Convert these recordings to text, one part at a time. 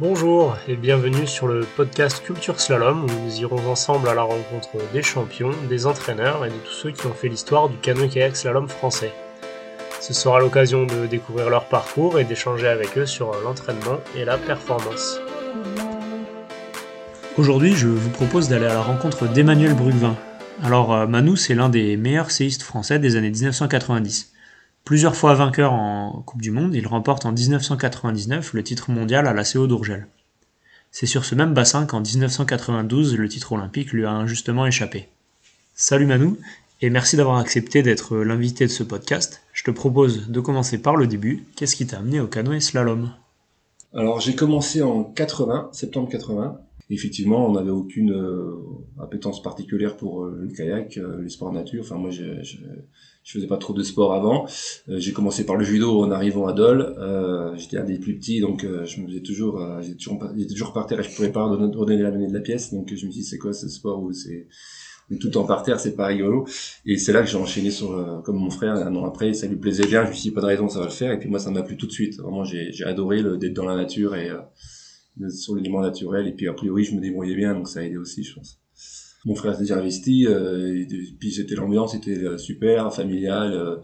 Bonjour et bienvenue sur le podcast Culture Slalom où nous irons ensemble à la rencontre des champions, des entraîneurs et de tous ceux qui ont fait l'histoire du canoë-kayak slalom français. Ce sera l'occasion de découvrir leur parcours et d'échanger avec eux sur l'entraînement et la performance. Aujourd'hui, je vous propose d'aller à la rencontre d'Emmanuel Brugvin. Alors, euh, Manu, c'est l'un des meilleurs séistes français des années 1990. Plusieurs fois vainqueur en Coupe du Monde, il remporte en 1999 le titre mondial à la CO d'Urgel. C'est sur ce même bassin qu'en 1992 le titre olympique lui a injustement échappé. Salut Manu, et merci d'avoir accepté d'être l'invité de ce podcast. Je te propose de commencer par le début. Qu'est-ce qui t'a amené au canoë slalom? Alors j'ai commencé en 80, septembre 80. Effectivement, on n'avait aucune euh, appétence particulière pour euh, le kayak, euh, les sports nature. Enfin moi, je faisais pas trop de sport avant. Euh, j'ai commencé par le judo en arrivant à Dole. Euh, j'étais un des plus petits, donc euh, je me faisais toujours, j'étais toujours, toujours par terre et je pouvais pas redonner la monnaie de la pièce. Donc je me suis dit c'est quoi ce sport où c'est tout en par terre, c'est pas rigolo? Et c'est là que j'ai enchaîné sur, comme mon frère, un an après, ça lui plaisait bien, je me suis dit, pas de raison, ça va le faire. Et puis moi, ça m'a plu tout de suite. Vraiment, j'ai, j'ai adoré d'être dans la nature et euh, sur l'élément naturel. Et puis, a priori, je me débrouillais bien, donc ça a aidé aussi, je pense mon frère s'est déjà investi, euh, et puis c'était l'ambiance était euh, super, familiale. Euh,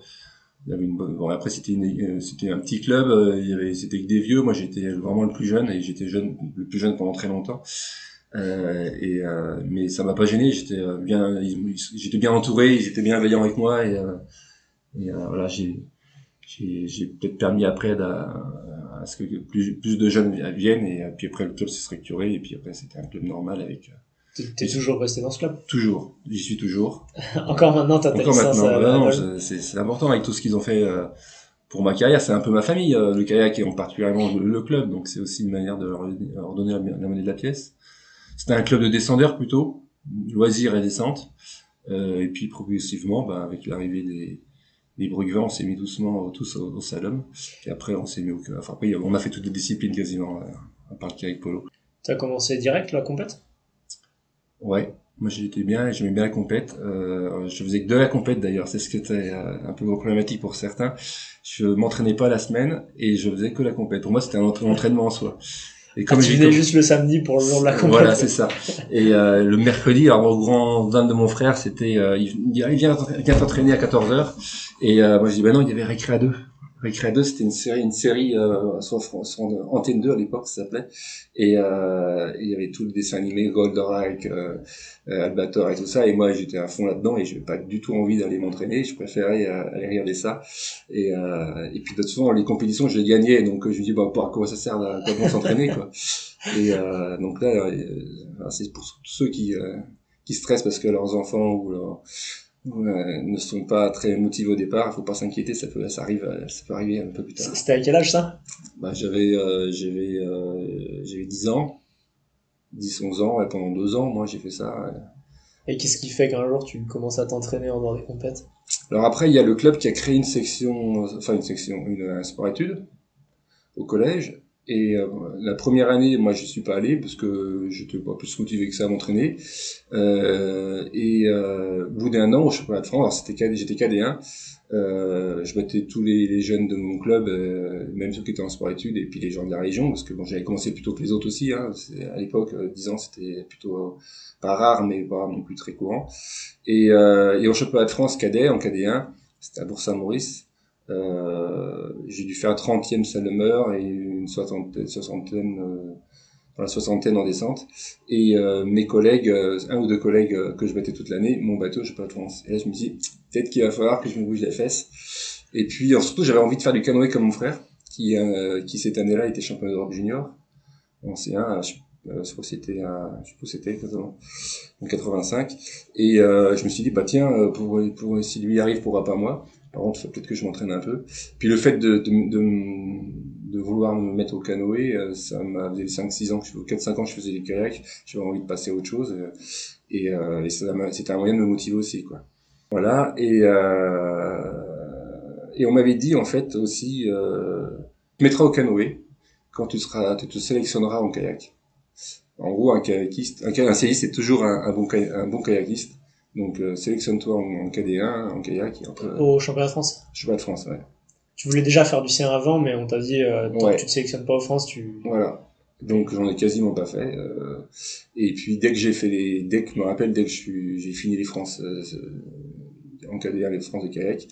il y avait une bonne... bon après c'était c'était un petit club, il y avait c'était que des vieux. Moi j'étais vraiment le plus jeune et j'étais jeune le plus jeune pendant très longtemps. Euh, et mais ça m'a pas gêné. J'étais bien j'étais bien entouré, ils étaient bienveillants avec moi et, et voilà j'ai j'ai peut-être permis après à, à, ce que plus plus de jeunes viennent et puis après le club s'est structuré et puis après c'était un club normal avec T'es toujours resté dans ce club? Toujours, j'y suis toujours. Encore maintenant, t'as Encore maintenant, ça, c'est important avec tout ce qu'ils ont fait euh, pour ma carrière. C'est un peu ma famille, euh, le kayak et en particulièrement le, club, donc c'est aussi une manière de leur, donner la, monnaie de la pièce. C'était un club de descendeurs plutôt, loisirs et descente. Euh, et puis progressivement, bah, avec l'arrivée des, des Brugvins, on s'est mis doucement tous au, au salon. Et après, on s'est mis au... Enfin, après, on a fait toutes les disciplines quasiment, à part le kayak polo. T'as commencé direct la compète? Ouais, moi j'étais bien, j'aimais bien la compète. Euh, je faisais que de la compète d'ailleurs, c'est ce qui était euh, un peu problématique pour certains. Je m'entraînais pas la semaine et je faisais que la compète. Pour moi, c'était un entraînement en soi. Et comme ah, tu venais juste le samedi pour le jour de la compète. Voilà, c'est ça. Et euh, le mercredi, alors au grand vin de mon frère, c'était, euh, il, il vient, vient t'entraîner à 14 h Et euh, moi je dis, bah non, il y avait récré à deux. Récré 2, c'était une série, une série euh, sur, sur Antenne 2 à l'époque, ça s'appelait. Et euh, il y avait tout le dessin animé, Goldorak, euh, euh, Albator et tout ça. Et moi, j'étais à fond là-dedans et j'avais pas du tout envie d'aller m'entraîner. Je préférais euh, aller regarder ça. Et, euh, et puis, façon, les compétitions, je les gagnais. Donc, je me dis, bah, à quoi ça sert à s'entraîner, quoi. Et donc là, c'est pour tous ceux qui, qui stressent parce que leurs enfants ou leurs ne sont pas très motivés au départ, il faut pas s'inquiéter, ça peut, ça arrive, ça peut arriver un peu plus tard. C'était à quel âge ça? Bah j'avais, euh, j'avais, euh, j'avais 10 ans, 10, 11 ans, et pendant deux ans, moi j'ai fait ça. Et qu'est-ce qui fait qu'un jour tu commences à t'entraîner en dehors des compètes Alors après, il y a le club qui a créé une section, enfin une section, une, un sport études au collège, et euh, la première année, moi, je suis pas allé parce que j'étais pas plus motivé que ça à m'entraîner. Euh, et euh, au bout d'un an, au championnat de France, c'était j'étais KD1, euh, je battais tous les, jeunes de mon club, euh, même ceux qui étaient en sport-études, et puis les gens de la région, parce que bon, j'avais commencé plutôt que les autres aussi. Hein, à l'époque, 10 ans, c'était plutôt pas rare, mais pas non plus très courant. Et, et au championnat de France cadet, en KD1, c'était à Bourg-Saint-Maurice. Euh, j'ai dû faire un 30e Salomeur et une soixantaine, euh, dans soixantaine en descente. Et euh, mes collègues, euh, un ou deux collègues que je battais toute l'année, mon bateau, je pas de France. Et là, je me dis, peut-être qu'il va falloir que je me bouge les fesses. Et puis, surtout, j'avais envie de faire du canoë comme mon frère, qui, qui cette année-là était champion d'Europe junior en C1. Je, crois que c'était, je sais c'était en 85. Et je me suis dit, bah tiens, pour, pour si lui arrive, pourra pas moi. Par contre, peut-être que je m'entraîne un peu. Puis le fait de, de, de, de vouloir me mettre au canoë, euh, ça m'a fait 5-6 ans, 4-5 ans je faisais des kayaks, j'avais envie de passer à autre chose. Euh, et, euh, et c'était un moyen de me motiver aussi, quoi. Voilà, et, euh, et on m'avait dit en fait aussi, euh, tu mettras au canoë quand tu seras, tu te sélectionneras en kayak. En gros, un kayakiste, un, un c'est toujours un bon kayakiste. Donc euh, sélectionne-toi en, KD1, en kayak. Au championnat de France Championnat de France, ouais. Tu voulais déjà faire du C1 avant, mais on t'a dit, euh, tant que tu te sélectionnes pas en France, tu... Voilà. Donc j'en ai quasiment pas fait. et puis dès que j'ai fait les, dès que je me rappelle, dès que j'ai fini les France en cadet les France de kayak,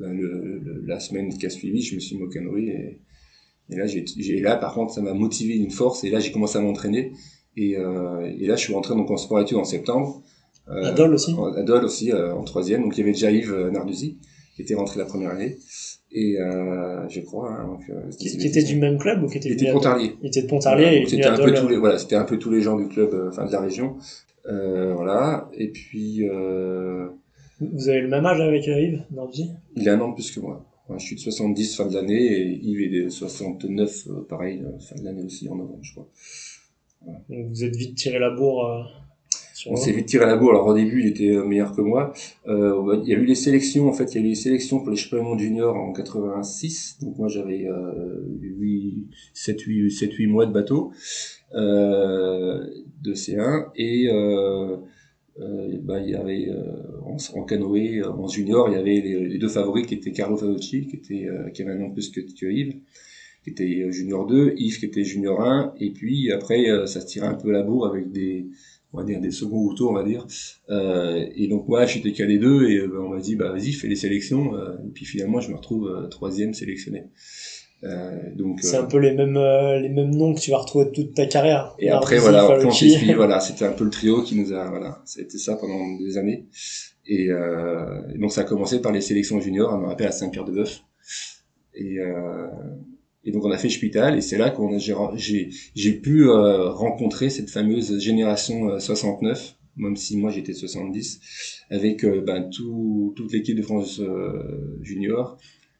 ben, le, la semaine qui a suivi, je me suis mis au canoë et, et là, j'ai, là, par contre, ça m'a motivé une force et là, j'ai commencé à m'entraîner. Et, euh, et là, je suis rentré donc en sport études en septembre. Euh, à Dole aussi. À Dole aussi, euh, en troisième. Donc il y avait déjà Yves euh, Narduzzi qui était rentré la première année. Et je crois. Hein, donc, qui, était du même club ou qui était, il était de Pontarlier. Il était de Pontarlier. et c'était un peu tous les voilà, c'était un peu tous les gens du club, enfin de la région. voilà. Et puis. Vous avez le même âge avec Yves Narduzzi? Il a un an de plus que moi je suis de 70 fin de l'année et Yves est de 69 euh, pareil fin de l'année aussi en novembre je crois. Donc vous êtes vite tiré la bourre. Euh, on s'est vite tiré la bourre. Alors au début il était meilleur que moi. Euh, il y a eu les sélections en fait, il y a eu les sélections pour les championnats juniors en 86. Donc moi j'avais euh, 8, 7, 8, 7, 8 mois de bateau euh, de C1 et euh, euh, bah, il y avait euh, en, en, canoë euh, en junior il y avait les, les deux favoris qui étaient Carlo Fauci qui était qui avait un an plus que, que Yves qui était junior 2 Yves qui était junior 1 et puis après ça se tirait un peu à la bourre avec des on va dire des seconds tours on va dire euh, et donc moi j'étais calé deux et on m'a dit bah vas-y fais les sélections et puis finalement je me retrouve troisième sélectionné euh, donc c'est euh, un peu les mêmes euh, les mêmes noms que tu vas retrouver toute ta carrière. Et après voilà, on suivi, voilà, c'était un peu le trio qui nous a voilà, c'était ça pendant des années. Et, euh, donc ça a commencé par les sélections juniors, on me rappelle à Saint-Pierre-de-Bœuf. Et, euh, et donc on a fait Spital et c'est là qu'on j'ai j'ai pu rencontrer cette fameuse génération 69 même si moi j'étais 70 avec ben tout toute l'équipe de France junior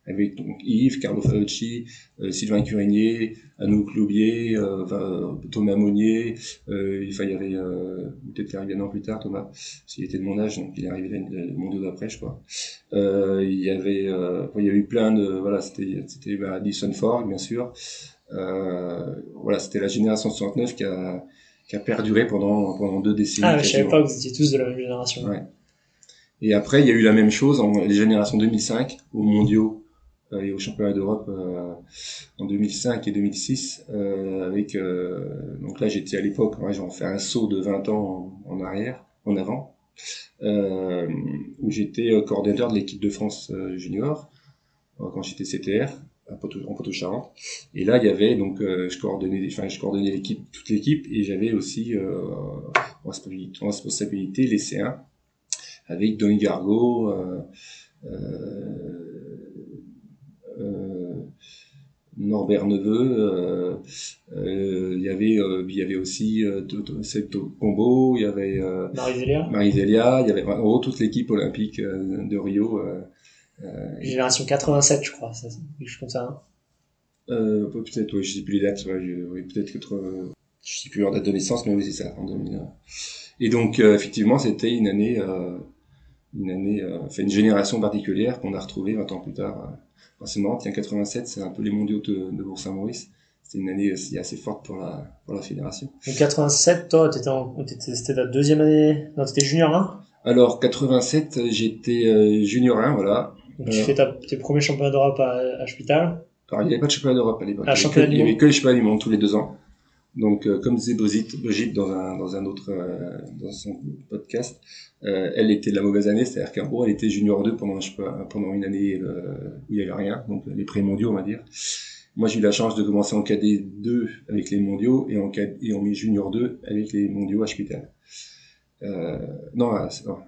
avec donc, Yves, Carlo Fauci, euh, Sylvain Curigné, Anouk Loubier, euh, Thomas Monnier, euh, enfin, il y avait euh, peut-être qu'il arrive un an plus tard, Thomas, s'il était de mon âge, donc il est arrivé le monde d'après, je crois. Euh, il y avait, euh, il y a eu plein de, voilà, c'était, c'était bah, Addison Ford, bien sûr. voilà, c'était la génération 69 qui a, qui a perduré pendant pendant deux décennies. Ah, je savais pas que vous étiez tous de la même génération. Ouais. Et après, il y a eu la même chose en les générations 2005 aux mondiaux euh, et au championnat d'Europe euh, en 2005 et 2006 euh, avec donc là j'étais à l'époque moi j'en fais un saut de 20 ans en, arrière en avant où j'étais coordinateur de l'équipe de France junior quand j'étais CTR en Poitou-Charentes. Et là, il y avait donc, je coordonnais, enfin, je coordonnais l'équipe, toute l'équipe, et j'avais aussi euh, en, responsabilité, les C1 avec Donny Gargo, euh, euh, Norbert Neveu, euh, euh, il y avait il y avait aussi cette Combo, il y avait Marie-Zélia, il y avait en gros toute l'équipe olympique de Rio. Génération 87, je crois, ça, quelque chose comme ça. Hein. Euh, peut-être, oui, je sais plus les dates, ouais, oui, peut-être que je sais plus leur date de naissance, mais oui, c'est ça, en 2000. Et donc, effectivement, c'était une année, euh, une année, enfin, une génération particulière qu'on a retrouvée 20 ans plus tard c'est marrant, tiens, 87, c'est un peu les mondiaux de, de Bourg-Saint-Maurice. C'était une année aussi assez forte pour la, pour la fédération. Donc 87, toi, t'étais en, c'était ta deuxième année, non, t'étais junior 1? Alors, 87, j'étais euh, junior 1, voilà. Donc, tu fais ta, tes premiers championnats d'Europe à, à Alors, il n'y avait pas de championnat d'Europe à l'époque. Ah, il n'y avait, que les championnats du monde tous les deux ans. Donc, euh, comme disait Brigitte, dans un, dans un autre, euh, dans son podcast, euh, elle était de la mauvaise année, c'est-à-dire qu'en gros, elle était junior 2 pendant, je sais pas, pendant une année où il y avait rien, donc les pré-mondiaux, on va dire. Moi, j'ai eu la chance de commencer en KD 2 avec les mondiaux et en, KD, et en junior 2 avec les mondiaux à Spital. Euh, non, non,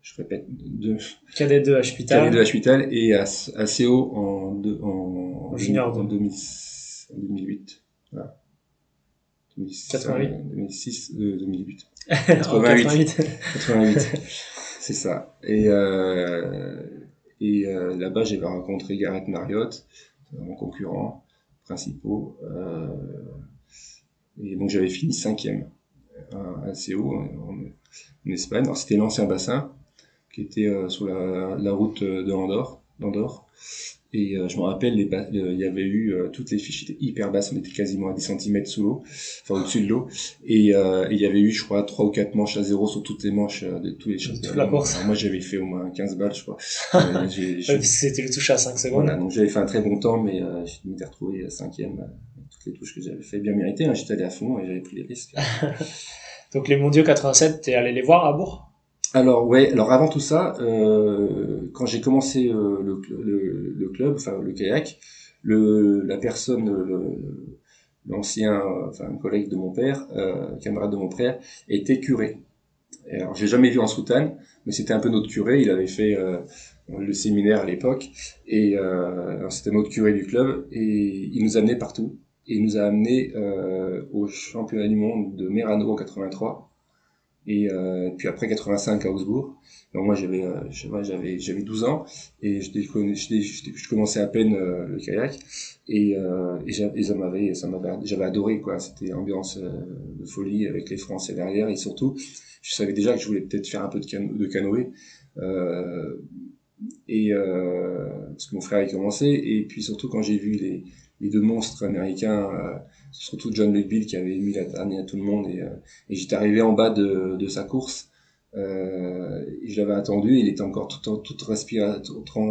je répète, 2. KD 2 à Spital. KD 2 à Spital et à, à CO en, deux, en, en, junior en, 2000, en 2008. Voilà. 88. 2006, 2008. 88. 88. C'est ça. Et, euh, et euh, là-bas, j'avais rencontré Gareth Marriott, mon concurrent principaux. Euh, et donc, j'avais fini cinquième à CO en, en, Espagne. Alors, c'était l'ancien bassin qui était sur la, la route de Andorre. d'Andorre. Et euh, je me rappelle, les il y avait eu euh, toutes les fiches étaient hyper basses, on était quasiment à 10 cm sous l'eau, enfin au-dessus de l'eau. Et, euh, il y avait eu, je crois, trois ou quatre manches à zéro sur toutes les manches de tous les choses. Toute la course. moi, j'avais fait au moins 15 balles, je crois. C'était le toucher à 5 secondes. Voilà, donc j'avais fait un très bon temps, mais je m'étais retrouvé cinquième toute toutes les touches que j'avais fait bien mériter. Hein. J'étais allé à fond et j'avais pris les risques. Donc les mondiaux 87, t'es allé les voir à Bourg? Alors ouais, alors avant tout ça, euh, quand j'ai commencé euh, le, club, enfin le kayak, la personne, l'ancien, enfin un collègue de mon père, euh, camarade de mon père, était curé. Alors j'ai jamais vu en soutane, mais c'était un peu notre curé. Il avait fait euh, le séminaire à l'époque et euh, c'était notre curé du club et il nous amenait partout et il nous a amené euh, au championnat du monde de Merano en 83 et euh, puis après 85 à Augsbourg. Donc moi j'avais euh, j'avais j'avais 12 ans et je, je, commençais à peine euh, le kayak et, euh, et, ça m'avait ça m'avait j'avais adoré quoi. C'était ambiance de folie avec les Français derrière et surtout je savais déjà que je voulais peut-être faire un peu de, cano de canoë. et parce que mon frère avait commencé et puis surtout quand j'ai vu les les deux monstres américains, euh, surtout John Bill qui avait mis la dernière à tout le monde. Et, euh, et j'étais arrivé en bas de, de sa course. Euh, et je l'avais attendu, il était encore tout, tout respira,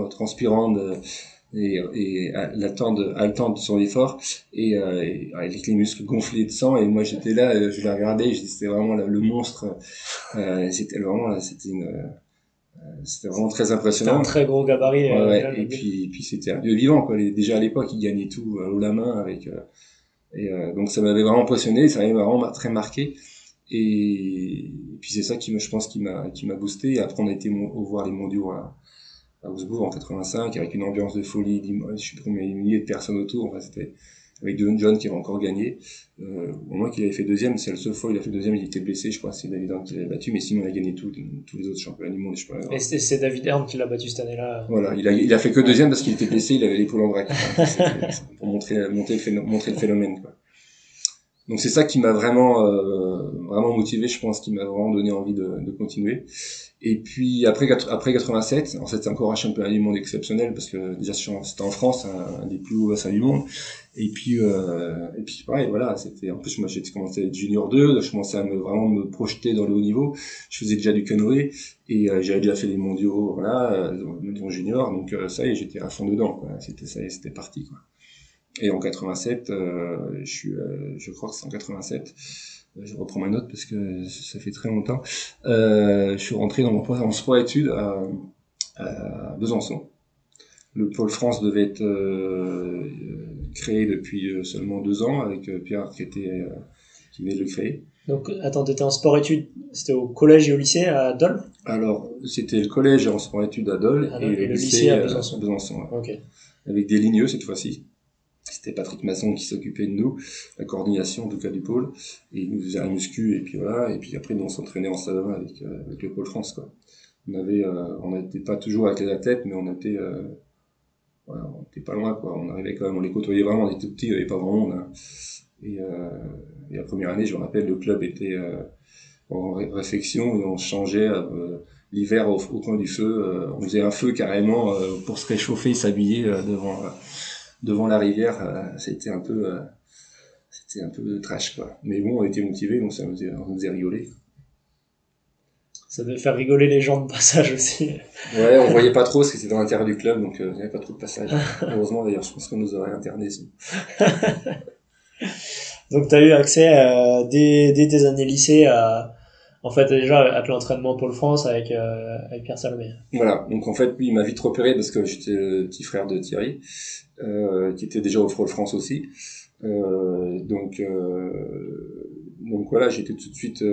transpirant de, et, et haletant de, son effort et, euh, avec les muscles gonflés de sang et moi j'étais là je l'ai regardé c'était vraiment le monstre euh, c'était vraiment c'était une c'était vraiment très impressionnant. un très gros gabarit. Ouais, euh, et puis, puis c'était un vieux vivant, quoi. Déjà à l'époque, il gagnait tout euh, haut la main avec. Euh, et donc ça m'avait vraiment impressionné, ça m'avait vraiment très marqué. Et, puis c'est ça qui je pense, qui m'a, qui m'a boosté. Et après, on a été voir les mondiaux à, à en 85 avec une ambiance de folie. Je suis des milliers de personnes autour. Enfin, c'était avec John John qui avait encore gagné. Euh, au moins qu'il avait fait deuxième, c'est la seule fois où il a fait deuxième, il était blessé, je crois, c'est David Horn qui l'avait battu, mais sinon il a gagné tous les autres championnats du monde. Je sais pas, et c'est David Horn qui l'a battu cette année-là. Voilà, il a, il a fait que deuxième parce qu'il était blessé, il avait l'épaule en vrac. pour montrer, montrer le phénomène. Quoi. Donc c'est ça qui m'a vraiment, euh, vraiment motivé, je pense, qui m'a vraiment donné envie de, de continuer. Et puis après, après 87, en fait c'est encore un championnat du monde exceptionnel parce que déjà c'était en France, un, des plus hauts bassins du monde. Et puis euh, et puis pareil, voilà, c'était en plus moi j'ai commencé à être junior 2, je commençais à me vraiment me projeter dans le haut niveau. Je faisais déjà du canoë et euh, j'avais déjà fait les mondiaux, voilà, euh, junior, donc euh, ça y est, j'étais à fond dedans, quoi. C'était ça c'était parti, quoi. Et en 87, euh, je suis, je crois que c'est en 87 je reprends ma note parce que ça fait très longtemps. Euh, je suis rentré dans mon en sport études à, à, Besançon. Le pôle France devait être euh, créé depuis euh, seulement deux ans avec euh, Pierre qui était euh, qui venait de le créer. Donc attends, t'étais en sport études, c'était au collège et au lycée à Dole? Alors c'était le collège en sport études à Dole et, le lycée, à Besançon. Besançon Avec des ligneux cette fois-ci. C'était Patrick Masson qui s'occupait de nous, la coordination en tout cas du pôle, et il nous faisait un muscu, et puis voilà, et puis après nous on s'entraînait en salle avec, euh, avec le pôle France quoi. On avait, euh, on n'était pas toujours avec les athlètes, mais on était, euh, on était pas loin quoi. On arrivait quand même, on les côtoyait vraiment, on était tout petits, il n'y avait pas grand monde. Hein. Et, euh, et, la première année, je me rappelle, le club était en réflexion et on changeait l'hiver au, au, coin du feu. on faisait un feu carrément pour se réchauffer, s'habiller devant devant la rivière, euh, c'était un peu, euh, c'était un peu trash quoi. Mais bon, on était motivés, donc ça nous faisait, on nous faisait rigoler. Ça devait faire rigoler les gens de passage aussi. Ouais, on voyait pas trop parce que c'était dans l'intérieur du club, donc euh, il n'y avait pas trop de passage. Heureusement d'ailleurs, je pense qu'on nous aurait interné. donc tu as eu accès dès, dès, tes années lycée à, en fait déjà à l'entraînement Pôle France avec, avec Pierre Salomé. Voilà, donc en fait lui il m'a vite repéré parce que j'étais le petit frère de Thierry euh, qui était déjà au Frôle France aussi. Euh, donc, euh, donc voilà, j'étais tout de suite.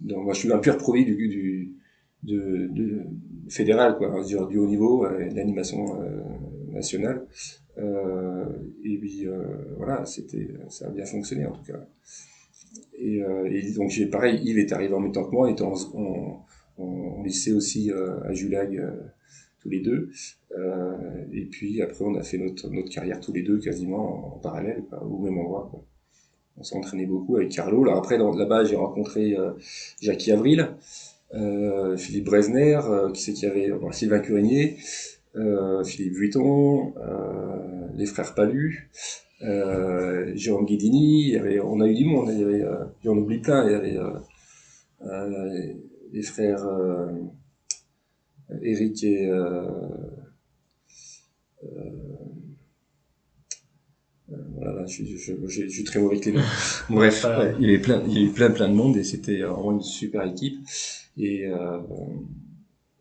Donc, moi, je suis un pur produit du, du de, de, fédéral, quoi, dire, du haut niveau, euh, l'animation euh, nationale. Euh, et puis voilà, c'était, ça a bien fonctionné en tout cas. Et, et donc j'ai pareil, Yves est arrivé en même temps que moi, il était en, lycée aussi à Julag tous les deux. Euh, et puis après, on a fait notre, notre carrière tous les deux quasiment en, parallèle, au même endroit. On s'est entraîné beaucoup avec Carlo. Là, après, là-bas, j'ai rencontré euh, Jackie Avril, euh, Philippe Bresner, euh, qui c'est qu'il avait Sylvain Curigné, euh, Philippe Vuitton, les frères Palu, Jérôme Guidini. Il y avait, on a eu du monde. Il y avait, on oublie plein. Il y avait les frères Eric et euh, euh, voilà, je, je, je, je, suis très mauvais avec les noms. Bref, il y avait plein, il y a eu plein, plein de monde et c'était vraiment une super équipe. Et euh,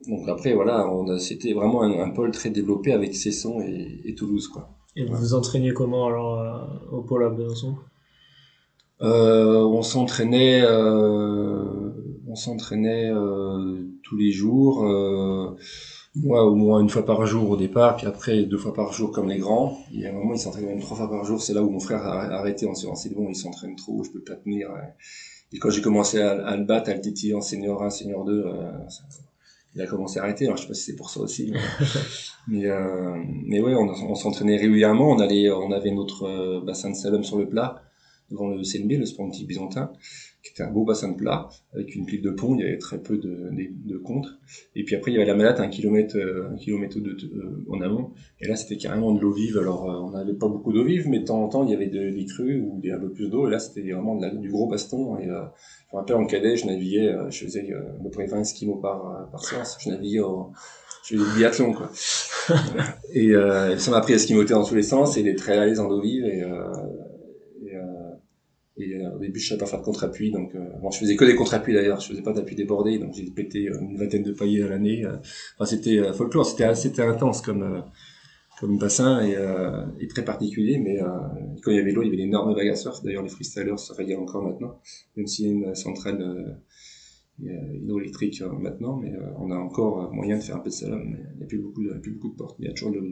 donc après, voilà, on a, c'était vraiment un, pôle très développé avec Cesson et, et Toulouse, quoi. Et vous vous entraîniez comment alors euh, au pôle à Besançon euh, On s'entraînait, euh, on s'entraînait euh, tous les jours. Euh, moi, au moins une fois par jour au départ, puis après deux fois par jour comme les grands. Il y a un moment, il s'entraînait même trois fois par jour. C'est là où mon frère a arrêté en se disant, c'est bon, il s'entraîne trop, je peux pas tenir. Et quand j'ai commencé à, le battre, à le titiller en senior 1, senior 2, euh, il a commencé à arrêter. Alors je sais pas si c'est pour ça aussi, mais euh, mais ouais, on, on s'entraînait régulièrement. On allait, on avait notre euh, bassin de slalom sur le plat devant le CNB, le Sportif Byzantin qui était un beau bassin de plat avec une pile de pont, il y avait très peu de, de, de contre. Et puis après il y avait la malade un kilomètre, euh, un kilomètre de, euh, en amont. Et là c'était carrément de l'eau vive. Alors euh, on n'avait pas beaucoup d'eau vive, mais de temps en temps il y avait des crues ou un peu plus d'eau. Et là c'était vraiment du gros baston. Et je me rappelle en cadet, je naviguais, je faisais à peu près 20 esquimaux par, par séance. Je naviguais au, je faisais du biathlon quoi. et ça m'a appris à esquimoter dans tous les sens et il est très à l'aise en eau vive et et euh, au début, je savais pas faire de contre-appui, donc euh, bon, je faisais que des contre-appuis d'ailleurs. Je faisais pas d'appui débordé, donc j'ai pété euh, une vingtaine de paillets à l'année. Enfin, c'était folklore, c'était c'était intense comme comme bassin et, et, très particulier. Mais quand il y avait l'eau, il y avait d'énormes vagues à surf. D'ailleurs, les freestylers se régalent encore maintenant, même s'il y a une centrale hydroélectrique maintenant, mais on a encore moyen de faire un peu de slalom. Il n'y a plus beaucoup, de, plus beaucoup de portes, mais il y a toujours de l'eau.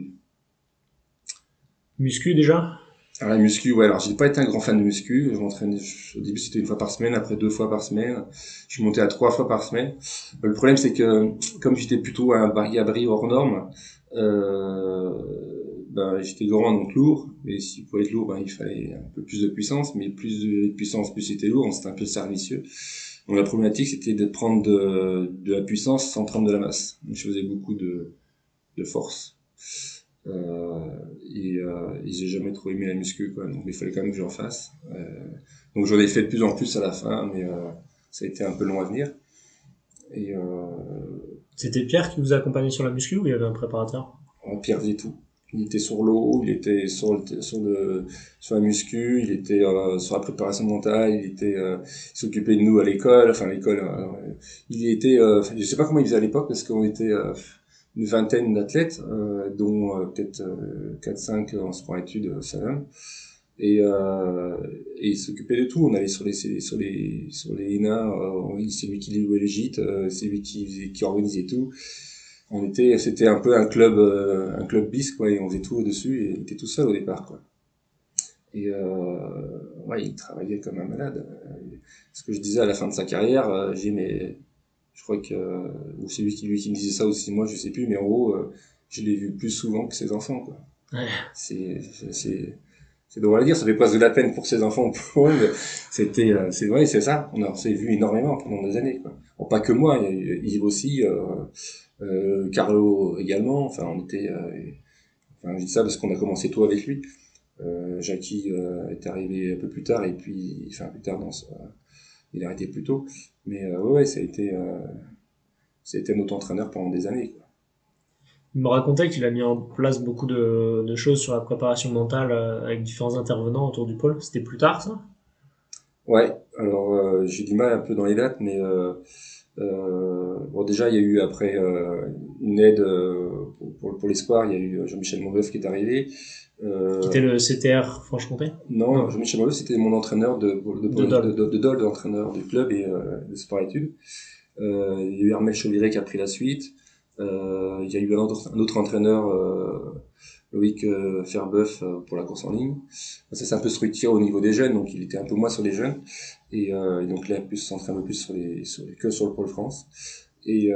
Muscu déjà? Alors la muscu, ouais, alors j'ai pas été un grand fan de muscu. Je m'entraînais, au début c'était une fois par semaine, après deux fois par semaine. Je monté à trois fois par semaine. Le problème c'est que comme j'étais plutôt un baril hors norme, euh, ben, j'étais grand donc lourd. Et si pour être lourd, ben, il fallait un peu plus de puissance, mais plus de puissance, plus c'était lourd, c'était un peu servicieux. Donc la problématique c'était de prendre de, de la puissance sans prendre de la masse. Donc, je faisais beaucoup de, de force. Euh, et, euh, et j'ai jamais trop aimé la muscu, quoi. Donc il fallait quand même que j'en fasse. Euh, donc j'en ai fait de plus en plus à la fin, mais euh, ça a été un peu long à venir. Et euh, c'était Pierre qui vous a accompagné sur la muscu ou il y avait un préparateur? Pierre faisait tout. Il était sur l'eau, il était sur le, sur le sur la muscu, il était euh, sur la préparation mentale, il était euh, s'occupait de nous à l'école, enfin l'école. il était, je sais pas comment il faisait à l'époque parce qu'on était une vingtaine d'athlètes, euh, dont euh, peut-être 4-5 euh, en sport études euh, salon. Et, euh, et il s'occupait de tout. On allait sur les sur les sur les ENA, c'est lui qui louait les gîtes, c'est lui qui qui organisait tout. On était c'était un peu un club un club bis quoi et on faisait tout au dessus et il était tout seul au départ quoi. Et ouais, il travaillait comme un malade. Ce que je disais à la fin de sa carrière, j'ai mais je crois que ou c'est lui qui lui disait ça aussi. Moi je sais plus mais en gros euh, je l'ai vu plus souvent que ses enfants quoi. Ouais. c'est c'est c'est drôle à dire. Ça fait pas de la peine pour ses enfants pour eux c'était euh, c'est vrai c'est ça. On s'est vu énormément pendant des années quoi. Bon, pas que moi Yves aussi euh, euh, Carlo également. Enfin on était euh, enfin je dis ça parce qu'on a commencé tôt avec lui. Euh, Jackie est arrivé un peu plus tard et puis enfin plus tard dans ce, il a arrêté plus tôt. Mais euh, ouais, ça a été, euh, ça a été notre entraîneur pendant des années. Quoi. Il me racontait qu'il a mis en place beaucoup de, de choses sur la préparation mentale euh, avec différents intervenants autour du pôle. C'était plus tard, ça? Ouais, alors euh, j'ai du mal un peu dans les dates, mais bon déjà il y a eu après une aide pour, pour, pour l'espoir, il y a eu Jean-Michel Monbeuf qui est arrivé. Euh, qui était le CTR Franche-Comté? Non, Jean-Michel Malo, c'était mon entraîneur de, de, de, de, de, de Dole, l'entraîneur du club et euh, de sport études. Euh, il y a eu Armel Chauviré qui a pris la suite. Euh, il y a eu un autre, un autre entraîneur, euh, Loïc euh, Ferbeuf, euh, pour la course en ligne. Ça s'est un peu structuré au niveau des jeunes, donc il était un peu moins sur les jeunes. Et, et donc là, plus s'entraîne un peu plus sur les, sur les, que sur le pôle France. Et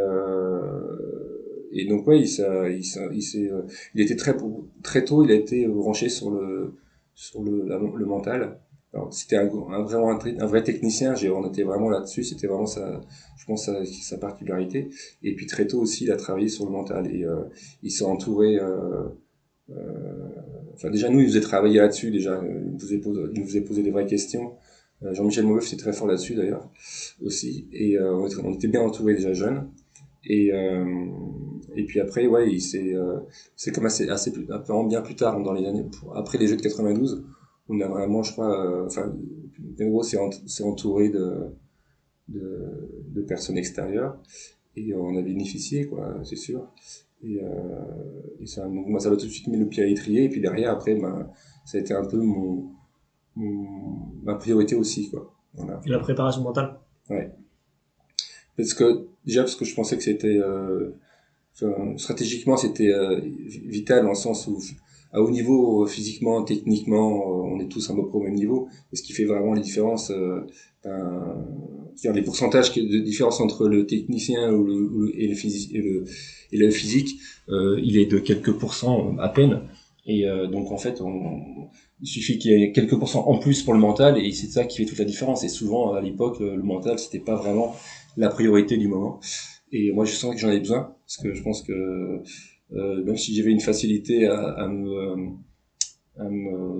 et donc ouais, il, il, il, s'est, euh, il était très très tôt, il a été branché sur le sur le, le mental. Alors c'était un, un, vraiment un, vrai technicien, on était vraiment là-dessus, c'était vraiment sa, je pense sa, sa, particularité. Et puis très tôt aussi, il a travaillé sur le mental et euh, il s'est entouré. Euh, euh, enfin déjà nous, il faisait travailler là-dessus déjà, il nous poser, il nous faisait poser des vraies questions. Euh, Jean-Michel Mauveuf c'est très fort là-dessus d'ailleurs aussi. Et on était, on, était, bien entouré déjà jeunes. Et, euh, et puis après, ouais, c'est euh, c'est comme assez, assez un bien plus tard dans les années, après les Jeux de 92, on a vraiment, je crois, euh, enfin, Denro s'est entouré de, de, de personnes extérieures et on a bénéficié, quoi, c'est sûr. Et, euh, et ça, moi, ça va tout de suite mis le pied à l'étrier. Et puis derrière, après, ben, ça a été un peu mon, mon ma priorité aussi, quoi. Voilà. Et la préparation mentale. Ouais. Parce que déjà parce que je pensais que c'était euh, stratégiquement c'était euh, vital dans le sens où à haut niveau physiquement techniquement euh, on est tous un peu au même niveau et ce qui fait vraiment la différence euh, ben, les pourcentages de différence entre le technicien le, et le physique le, le euh, il est de quelques pourcents à peine et donc en fait on, il suffit qu'il y ait quelques pourcents en plus pour le mental et c'est ça qui fait toute la différence et souvent à l'époque le mental c'était pas vraiment la priorité du moment. Et moi, je sens que j'en ai besoin parce que je pense que euh, même si j'avais une facilité à, me,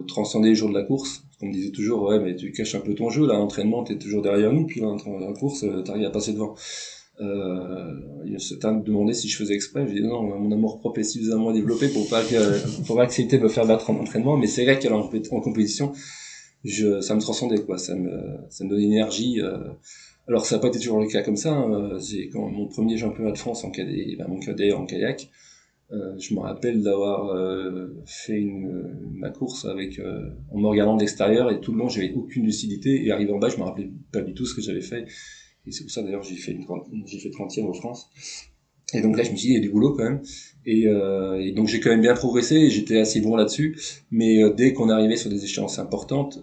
transcender les jours de la course, on me disait toujours ouais mais tu caches un peu ton jeu là, l'entraînement t'es toujours derrière nous, puis là la course euh, t'arrives à passer devant. Euh, certains me demandaient si je faisais exprès, je disais non, mon amour propre est suffisamment développé pour pas pour pas accepter de me faire battre en entraînement, mais c'est vrai qu'en en compétition, ça me transcendait quoi, ça me, ça donnait énergie. Euh, alors ça n'a pas été toujours le cas comme ça. Hein. C'est quand mon premier championnat de France en cadet, ben, mon cadet en kayak. Euh, je me rappelle d'avoir euh, fait une, ma course avec euh, en me regardant de l'extérieur et tout le long j'avais aucune lucidité et arrivé en bas je me rappelais pas du tout ce que j'avais fait et c'est pour ça d'ailleurs j'ai fait une j'ai fait 30e en France et donc là je me suis dit il y a du boulot quand même et, euh, et donc j'ai quand même bien progressé et j'étais assez bon là-dessus mais euh, dès qu'on arrivait sur des échéances importantes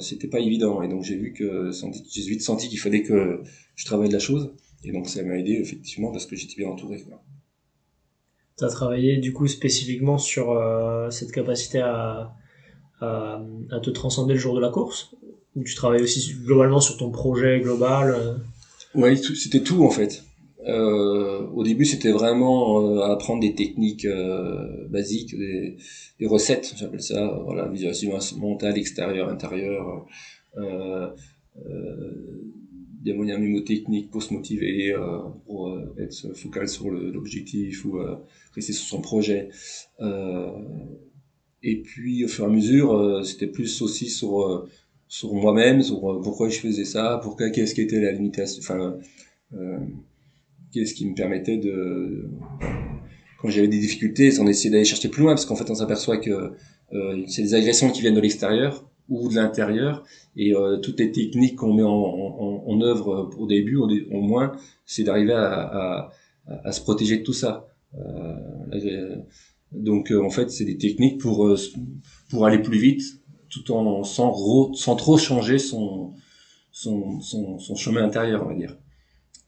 c'était pas évident. Et donc j'ai vu que j'ai vite senti qu'il fallait que je travaille la chose. Et donc ça m'a aidé effectivement parce que j'étais bien entouré. Tu as travaillé du coup spécifiquement sur euh, cette capacité à, te transcender le jour de la course? Ou tu travailles aussi globalement sur ton projet global euh? Oui, c'était tout en fait. Euh, au début, c'était vraiment euh, apprendre des techniques basiques, des, recettes, j'appelle ça, voilà, visualisation mentale, extérieure, intérieure, des moyens mnémotechniques pour se motiver, pour être focal sur l'objectif ou rester sur son projet. et puis, au fur et à mesure, c'était plus aussi sur sur moi-même, sur pourquoi je faisais ça, pourquoi qu'est-ce qui était la limitation, enfin qu'est-ce qui me permettait de quand j'avais des difficultés on essayait d'aller chercher plus loin parce qu'en fait on s'aperçoit que euh, c'est des agressions qui viennent de l'extérieur ou de l'intérieur. Et euh, toutes les techniques qu'on met en, œuvre au début au, moins c'est d'arriver à, se protéger de tout ça. Euh, donc euh, en fait c'est des techniques pour euh, pour aller plus vite tout en sans, sans trop changer son son, son chemin intérieur on va dire.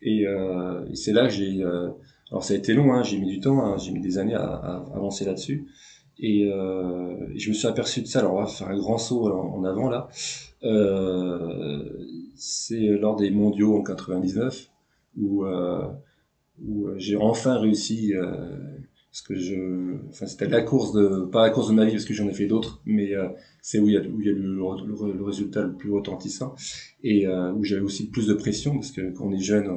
Et, euh, c'est là que j'ai... Euh, alors ça a été long, hein, j'ai mis du temps, hein, j'ai mis des années à avancer là-dessus. Et, euh, je me suis aperçu de ça. Alors on va faire un grand saut en, avant là. Euh, c'est lors des mondiaux en 99 où, euh, où j'ai enfin réussi parce que je, enfin c'était la course de, pas la course de ma vie parce que j'en ai fait d'autres, mais euh, c'est où il y a, où il y a le, le, résultat le plus retentissant et euh, où j'avais aussi plus de pression parce que quand on est jeune,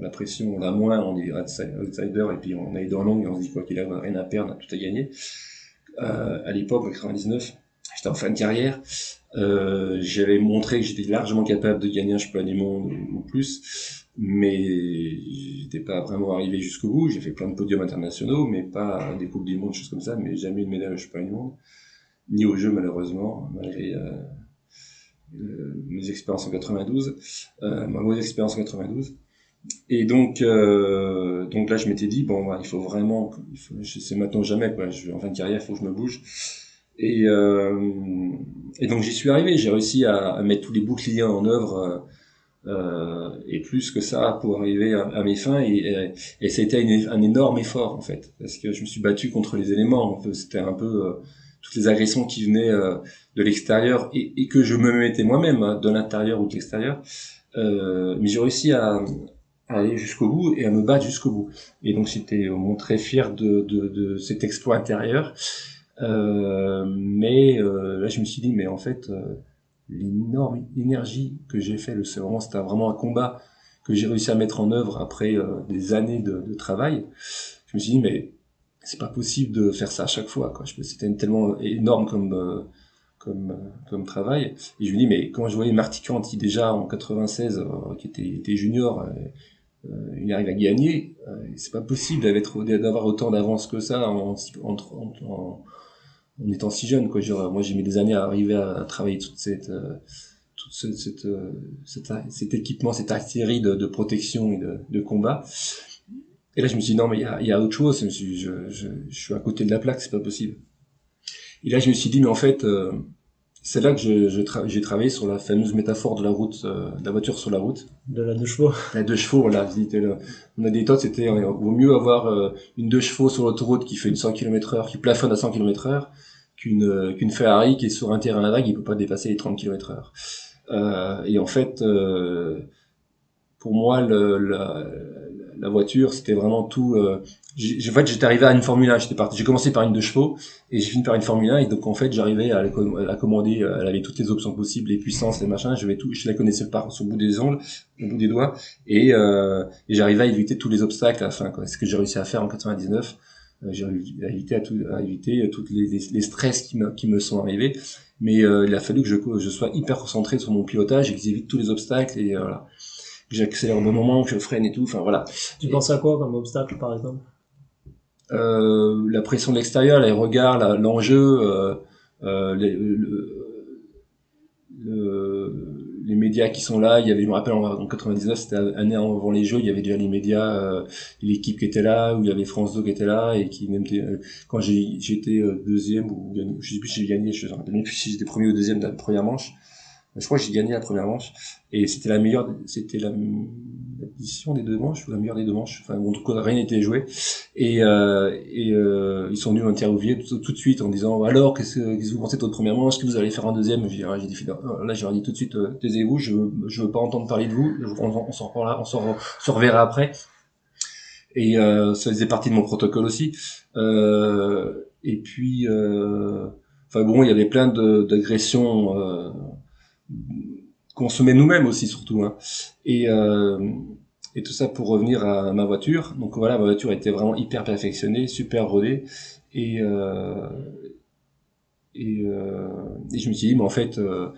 la pression on l'a moins, on est outsider et puis on a les dents longues et on se dit quoi qu'il a rien à perdre, a tout à gagner. Euh, à l'époque, en 99, j'étais en fin de carrière, euh, j'avais montré que j'étais largement capable de gagner un championnat du monde ou plus mais j'étais pas vraiment arrivé jusqu'au bout. J'ai fait plein de podiums internationaux, mais pas des coupes du monde, choses comme ça, mais jamais une médaille au championnat du monde, ni au jeu malheureusement, malgré euh, euh, mes expériences en 92, euh, ma mauvaise expérience en 92. Et donc, euh, donc là, je m'étais dit bon, il faut vraiment, sais maintenant jamais quoi. Je, en fin de carrière, il faut que je me bouge. Et, euh, et donc j'y suis arrivé. J'ai réussi à, mettre tous les boucliers en œuvre euh, et plus que ça pour arriver à, mes fins et, et, ça a été un, énorme effort en fait parce que je me suis battu contre les éléments c'était un peu euh, toutes les agressions qui venaient euh, de l'extérieur et, et, que je me mettais moi-même hein, de l'intérieur ou de l'extérieur euh, mais j'ai réussi à, aller jusqu'au bout et à me battre jusqu'au bout et donc j'étais vraiment très fier de, de, de cet exploit intérieur mais là je me suis dit mais en fait l'énorme énergie que j'ai fait, c'est vraiment, c'était vraiment un combat que j'ai réussi à mettre en œuvre après des années de, de, travail, je me suis dit mais c'est pas possible de faire ça à chaque fois. Quoi. C'était tellement énorme comme comme, comme travail. Et je me dis, mais quand je voyais Marty Canty déjà en 96, qui était, était junior, euh, il arrive à gagner, euh, c'est pas possible d'avoir autant d'avance que ça en, en, en, en, étant si jeune. Quoi. Genre, moi, j'ai mis des années à arriver à, travailler toute cette, euh, toute cette, cette, cet équipement, cette artillerie de, de protection et de, de, combat. Et là, je me suis dit, non, mais il y a, y a, autre chose. Je, me suis, je, je, je, suis à côté de la plaque, c'est pas possible. Et là, je me suis dit, mais en fait, c'est là que j'ai je, travaillé sur la fameuse métaphore de la route, euh, de la voiture sur la route. De la deux chevaux. La deux chevaux, voilà. On a des méthodes, c'était, euh, vaut mieux avoir euh, une deux chevaux sur l'autoroute qui fait une 100 km heure, qui plafonne à 100 km heure, qu'une qu'une Ferrari qui est sur un terrain vague, il peut pas dépasser les 30 km heure. et en fait, pour moi, le, la, la voiture, c'était vraiment tout. Euh, en fait, j'étais arrivé à une Formule 1. J'étais parti. J'ai commencé par une deux chevaux et j'ai fini par une Formule 1. Et donc, en fait, j'arrivais à, la commander. Euh, elle avait toutes les options possibles, les puissances, les machins. Je vais tout. Je la connaissais par sur le bout des ongles, au bout des doigts, et, euh, et j'arrivais à éviter tous les obstacles à la fin. C'est ce que j'ai réussi à faire en 99. Euh, j'ai évité à, tout, à éviter tous les, les, stress qui me, qui me sont arrivés. Mais euh, il a fallu que je, je sois hyper concentré sur mon pilotage et que j'évite tous les obstacles et voilà que j'accélère au bon moment, que je freine et tout. Enfin voilà. Tu penses à quoi comme obstacle par exemple? euh, La pression de l'extérieur, les regards, l'enjeu, euh, euh, les, les médias qui sont là. Il y avait, je me rappelle en, 99, c'était année avant les Jeux, il y avait déjà les médias, euh, l'équipe qui était là, où il y avait France 2 qui était là et qui même euh, quand j'étais euh, deuxième ou je sais plus si j'ai gagné, je sais plus si j'étais premier ou deuxième de la première manche je crois que j'ai gagné la première manche. Et c'était la meilleure c'était la l'édition des deux manches ou la meilleure des deux manches. Enfin en tout cas rien n'était joué. Et, euh, et euh, ils sont venus m'interviewer tout, tout, de suite en disant alors qu'est-ce que vous pensez de votre première manche? Est-ce que vous allez faire un deuxième? J'ai dit là j'ai dit tout de suite euh, taisez-vous je je veux pas entendre parler de vous. On, on s'en on s'en reverra après. Et euh, ça faisait partie de mon protocole aussi. Euh, et puis euh, enfin bon il y avait plein d'agressions consommer nous-mêmes aussi surtout. Hein. Et, euh, et tout ça pour revenir à ma voiture. Donc voilà, ma voiture était vraiment hyper perfectionnée, super rodée. Et, euh, et, euh, et, je me suis dit, mais en fait, à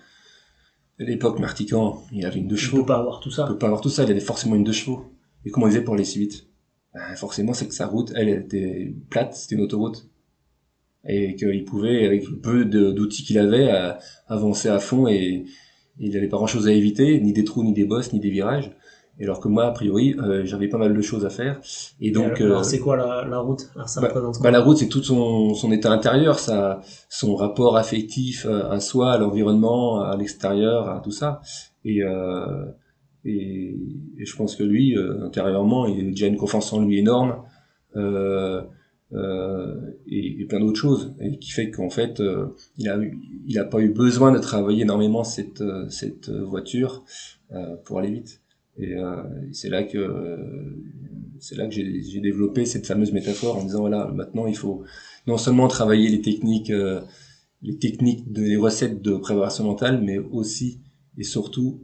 l'époque, Martican, il avait une deux chevaux. Il peut pas avoir tout ça. Il peut pas avoir tout ça, il avait forcément une deux chevaux. Et comment il faisait pour aller si vite? Ben, Forcément, c'est que sa route, elle, était plate, c'était une autoroute. Et qu'il pouvait, avec le peu d'outils qu'il avait, avancer à fond et, il n'avait pas grand chose à éviter, ni des trous, ni des bosses, ni des virages. Et alors que moi, a priori, euh, j'avais pas mal de choses à faire. Et donc, alors, euh, c'est quoi la, la route? Alors, ça bah, bah, La route, c'est tout son, son état intérieur, ça, son rapport affectif euh, à soi, à l'environnement, à l'extérieur, à tout ça. Et, euh, et, et, je pense que lui, euh, intérieurement, il a déjà une confiance en lui énorme. Euh, euh, et, et, plein d'autres choses, et qui fait qu'en fait, euh, il a il a pas eu besoin de travailler énormément cette euh, cette voiture pour aller vite. Et c'est là que c'est là que j'ai développé cette fameuse métaphore en disant voilà, maintenant il faut non seulement travailler les techniques les techniques des recettes de préparation mentale, mais aussi et surtout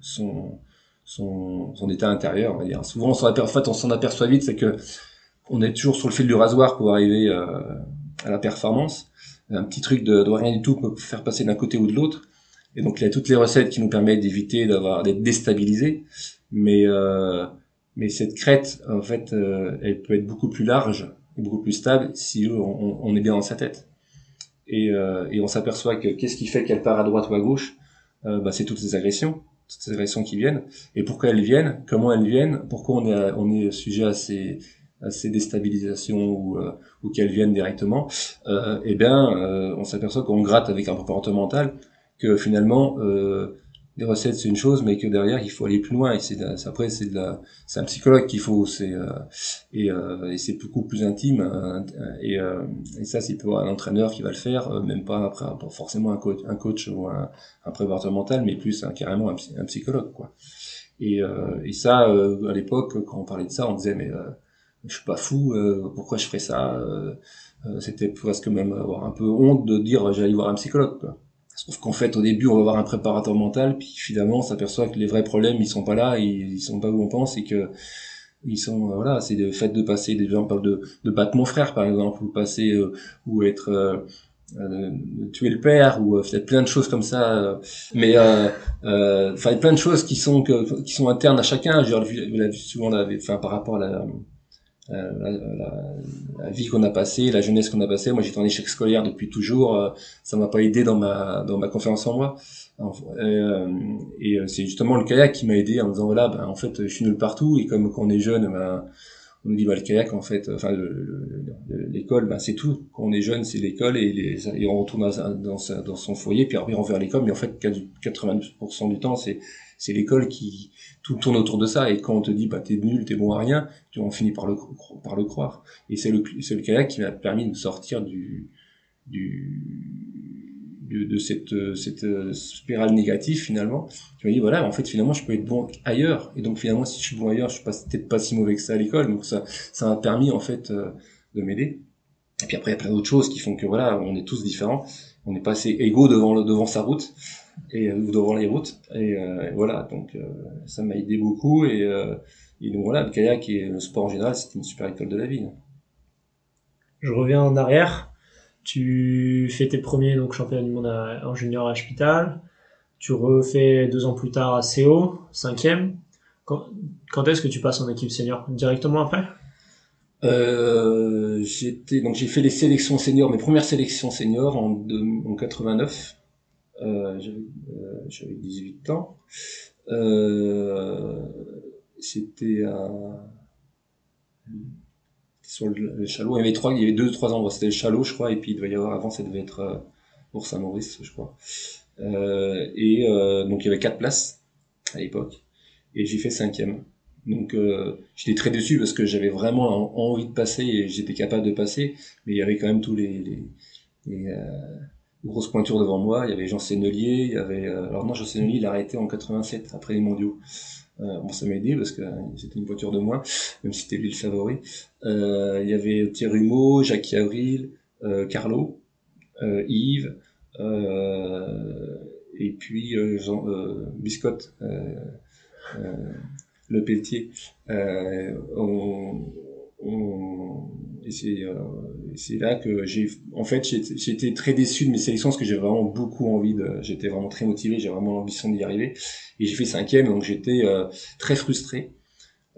son, son, son état intérieur. On va dire. Souvent, on s'en aperçoit, on s'en aperçoit vite, c'est que on est toujours sur le fil du rasoir pour arriver euh, à la performance. Un petit truc de, de rien du tout peut faire passer d'un côté ou de l'autre. Et donc il y a toutes les recettes qui nous permettent d'éviter d'avoir d'être déstabilisés. Mais euh, mais cette crête, en fait, euh, elle peut être beaucoup plus large et beaucoup plus stable si on, est bien dans sa tête. Et, et on s'aperçoit que qu'est-ce qui fait qu'elle part à droite ou à gauche? Bah, C'est toutes ces agressions, toutes ces agressions qui viennent. Et pourquoi elles viennent? Comment elles viennent? Pourquoi on est, on est sujet à ces, ces déstabilisations ou, euh, ou qu'elles viennent directement, euh, eh bien, euh, on s'aperçoit qu'on gratte avec un comportement mental que finalement, euh, les recettes c'est une chose, mais que derrière il faut aller plus loin. Et c'est après c'est de la, c'est un psychologue qu'il faut, c'est euh, et, euh, et c'est beaucoup plus intime. Hein, et, et ça c'est pour un entraîneur qui va le faire, même pas après forcément un coach, un coach ou un, préparateur mental, mais plus carrément un, un, psychologue quoi. Et, et ça, à l'époque, quand on parlait de ça, on disait mais je suis pas fou, euh, pourquoi je ferais ça euh, euh, C'était presque même avoir un peu honte de dire j'allais voir un psychologue. Quoi. Sauf qu'en fait, au début, on va avoir un préparateur mental, puis finalement, on s'aperçoit que les vrais problèmes, ils sont pas là, ils, ils sont pas où on pense, et que ils sont, euh, voilà, c'est le fait de passer, des gens parlent de, de battre mon frère, par exemple, ou passer, euh, ou être, euh, euh, tuer le père, ou peut-être plein de choses comme ça, mais, enfin, plein de choses qui sont, que, qui sont internes à chacun, je vu souvent, enfin, par rapport à la, euh, la, la, la, vie qu'on a passée, la jeunesse qu'on a passée. Moi, j'étais en échec scolaire depuis toujours. Euh, ça m'a pas aidé dans ma dans ma confiance en moi. Euh, et c'est justement le kayak qui m'a aidé en me disant voilà, ben, en fait, je suis nul partout et comme quand on est jeune, ben, on nous dit bah, le kayak en fait, enfin l'école, ben, c'est tout. Quand on est jeune, c'est l'école et, on retourne dans, dans, dans son foyer puis on revient à l'école. Mais en fait, 90% du temps, c'est c'est l'école qui tout tourne autour de ça. Et quand on te dit bah t'es nul t'es bon à rien tu en finis par le par le croire. Et c'est le c'est le kayak qui m'a permis de sortir du du de, de cette cette spirale négative finalement. Tu m'as dit voilà en fait finalement je peux être bon ailleurs. Et donc finalement si je suis bon ailleurs je suis peut-être pas si mauvais que ça à l'école. Donc ça ça m'a permis en fait euh, de m'aider. Et puis après il y a plein d'autres choses qui font que voilà on est tous différents. On est pas assez égaux devant devant sa route et ou devant les routes. Et, euh, voilà. Donc euh, ça m'a aidé beaucoup. Et, euh, et donc voilà. Le kayak et le sport en général c'était une super école de la vie je reviens en arrière. Tu fais tes premiers donc championnat du monde en junior à Hospital tu refais deux ans plus tard à CO cinquième. Quand, quand est-ce que tu passes en équipe senior? Directement après? Euh, j'étais donc j'ai fait les sélections seniors mes premières sélections seniors en, en 89 euh, j'avais 18 euh, ans. Euh, c'était à sur le, chalot. Il y avait trois, il y avait deux, trois endroits. C'était le chalot, je crois, et puis il devait y avoir avant, ça devait être euh, pour Saint-Maurice, je crois. Euh, et euh, donc il y avait quatre places à l'époque, et j'ai fait cinquième. Donc euh, j'étais très déçu parce que j'avais vraiment envie de passer et j'étais capable de passer, mais il y avait quand même tous les, les, les grosse pointure devant moi. Il y avait Jean Sennelier, il y avait euh, alors non Jean Sennelier il a arrêté en 87 après les Mondiaux. Euh, bon ça m'a aidé parce que euh, c'était une voiture de moins, même si c'était lui le favori. Il y avait Thierry Humeau, Jacques Avril, Carlo, Yves, et puis Jean Biscotte, Le Pelletier. Et euh, c'est là que j'ai en fait été très déçu de mes sélections parce que j'ai vraiment beaucoup envie de j'étais vraiment très motivé j'ai vraiment l'ambition d'y arriver et j'ai fait cinquième donc j'étais euh, très frustré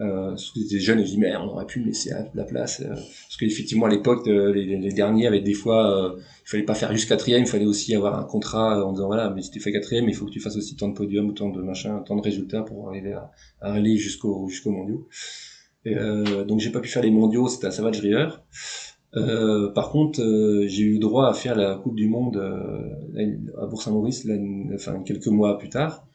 euh, surtout des jeunes, je dis mais on aurait pu me laisser la place euh, parce qu'effectivement à l'époque les, les, derniers avaient des fois il fallait pas faire juste quatrième, il fallait aussi avoir un contrat en disant voilà mais si tu fais quatrième il faut que tu fasses aussi tant de podiums, tant de machin, tant de résultats pour arriver à, à aller jusqu'au jusqu'au mondiaux. Euh, donc j'ai pas pu faire les mondiaux, c'était à Savage River. Euh, par contre, euh, j'ai eu droit à faire la Coupe du Monde euh, à Bourg-Saint-Maurice, enfin quelques mois plus tard,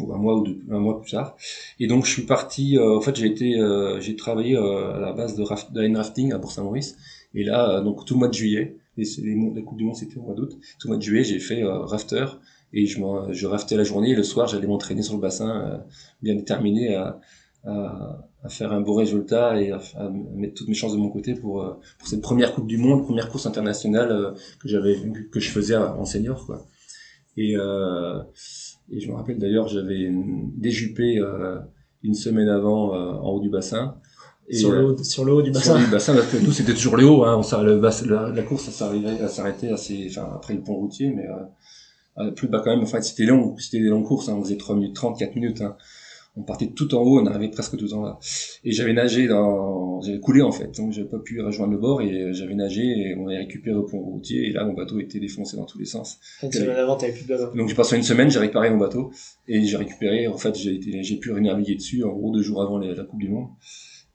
ou un mois ou deux, un mois plus tard. Et donc je suis parti. Euh, en fait, j'ai été, j'ai travaillé à la base de, raft, de rafting à Bourg-Saint-Maurice. Et là, donc tout le mois de juillet, les, les, la Coupe du Monde c'était au mois d'août. Tout le mois de juillet, j'ai fait rafter et je, je raftais la journée. Et le soir, j'allais m'entraîner sur le bassin, bien déterminé à, à à faire un beau résultat et à, mettre toutes mes chances de mon côté pour euh, pour cette première Coupe du Monde, première course internationale euh, que j'avais que je faisais en senior quoi. Et euh, et je me rappelle d'ailleurs j'avais déjupé euh, une semaine avant en haut du bassin. Et, sur, le haut, sur le haut du bassin. Sur le bassin, parce que nous c'était toujours le haut. Hein, on, le la, la, course ça s'arrêtait assez, enfin après le pont routier, mais plus bas quand même. Enfin c'était long, c'était des longues courses. Hein, on faisait 3 minutes 30, 4 minutes. Hein on partait tout en haut, on arrivait presque tout en là. Et j'avais nagé dans, j'avais coulé en fait, donc j'avais pas pu rejoindre le bord et j'avais nagé et on avait récupéré au pont routier et là mon bateau était défoncé dans tous les sens. Une semaine avant, t'avais plus de bateau. Donc j'ai passé une semaine, j'ai réparé mon bateau et j'ai récupéré. En fait, j'ai été, j'ai pu naviguer dessus en gros deux jours avant la Coupe du Monde.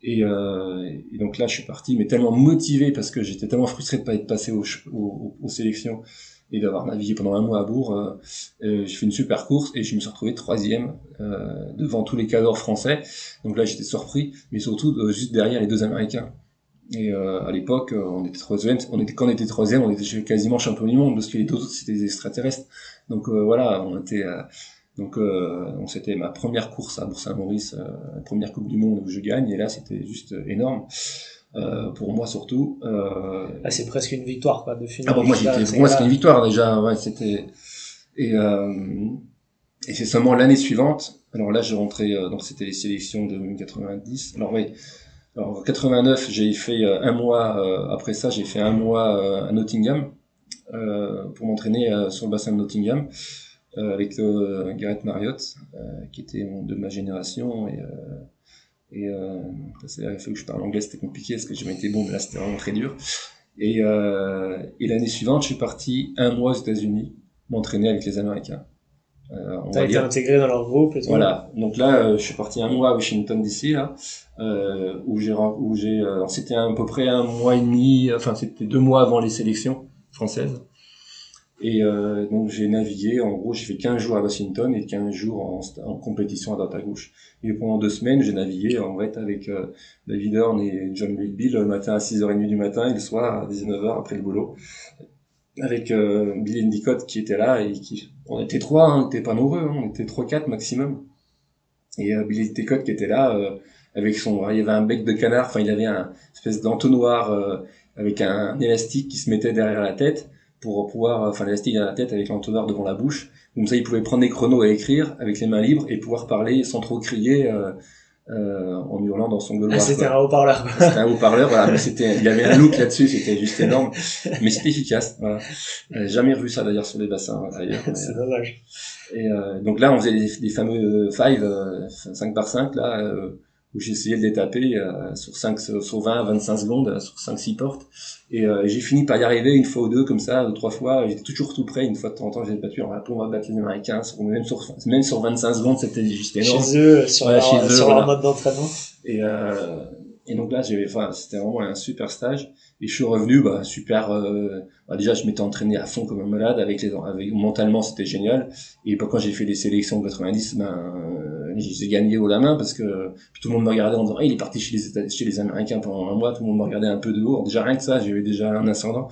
Et, euh, et, donc là, je suis parti, mais tellement motivé parce que j'étais tellement frustré de pas être passé aux, aux, aux sélections et d'avoir navigué pendant un mois à Bourg. Euh, euh, j'ai fait une super course et je me suis retrouvé troisième euh, devant tous les cadors français. Donc là, j'étais surpris, mais surtout euh, juste derrière les deux Américains. Et euh, à l'époque, on était troisième. On était quand on était troisième, on était quasiment champion du monde parce que les deux autres c'était des extraterrestres. Donc voilà, on était. donc donc c'était ma première course à Bourg-Saint-Maurice, première Coupe du Monde où je gagne. Et là, c'était juste énorme. Euh, pour moi surtout. Euh... c'est presque une victoire quoi de finir. Ah, moi, pour moi c'était une victoire déjà. Ouais, c'était Et, euh, et c'est seulement l'année suivante. Alors là, je rentrais, euh, donc c'était les sélections de 90. Alors oui, alors 89, j'ai fait euh, un mois euh, après ça, j'ai fait un mois à Nottingham pour m'entraîner sur le bassin de Nottingham avec Gareth Marriott, qui était de ma génération et et euh, c'est la fois que je parle anglais, c'était compliqué parce que j'ai été bon, mais là c'était vraiment très dur. Et, euh, et l'année suivante, je suis parti un mois aux États-Unis m'entraîner avec les Américains. Euh, T'as été intégré dans leur groupe et tout. Voilà. Donc là, euh, je suis parti un mois à Washington DC là, euh, où j'ai où j'ai euh, c'était à peu près un mois et demi, enfin c'était deux mois avant les sélections françaises. Et euh, donc j'ai navigué, en gros j'ai fait 15 jours à Washington et 15 jours en, compétition à droite à gauche. Et pendant deux semaines j'ai navigué en fait avec euh, David Horn et John Wilby le matin à 6h30 du matin et le soir à 19h après le boulot. Avec euh, Billy Endicott qui était là et qui... On était trois, hein, on était pas nombreux, hein, on était trois quatre maximum. Et euh, Billy Endicott qui était là euh, avec son... Il y avait un bec de canard, enfin il avait un espèce d'entonnoir euh, avec un élastique qui se mettait derrière la tête pour pouvoir, enfin l'élastique à la tête avec l'entonnoir devant la bouche. Comme ça, il pouvait prendre des chronos à écrire avec les mains libres et pouvoir parler sans trop crier euh, euh, en hurlant dans son gueuloir. Ah, c'était un haut-parleur. C'était un haut-parleur, voilà. Mais c'était, il avait un look là-dessus, c'était juste énorme. Mais c'était efficace. Voilà. Euh, jamais revu ça d'ailleurs sur les bassins d'ailleurs. C'est dommage. Et euh, donc là, on faisait des, des fameux 5, 5 par 5 là. Euh, où j'essayais de les taper euh, sur 5, sur 20, 25 secondes, euh, sur 5, 6 portes. Et euh, j'ai fini par y arriver une fois ou deux, comme ça, deux, trois fois. J'étais toujours tout près. Une fois de temps en temps, j'ai battu. On va, on va battre les Américains. même, sur, même sur 25 secondes, c'était juste énorme. Chez eux, sur, leur, chez eux, sur leur mode d'entraînement. Et, euh, et donc là, j'ai, enfin, c'était vraiment un super stage. Et je suis revenu, bah, super. Euh, bah, déjà, je m'étais entraîné à fond comme un malade. Avec les, avec, mentalement, c'était génial. Et bah, quand j'ai fait les sélections de 90, ben, j'ai gagné au la main parce que tout le monde me regardait en disant, il est parti chez les, Américains pendant un mois. Tout le monde me regardait un peu de haut. Déjà rien que ça, j'avais déjà un ascendant.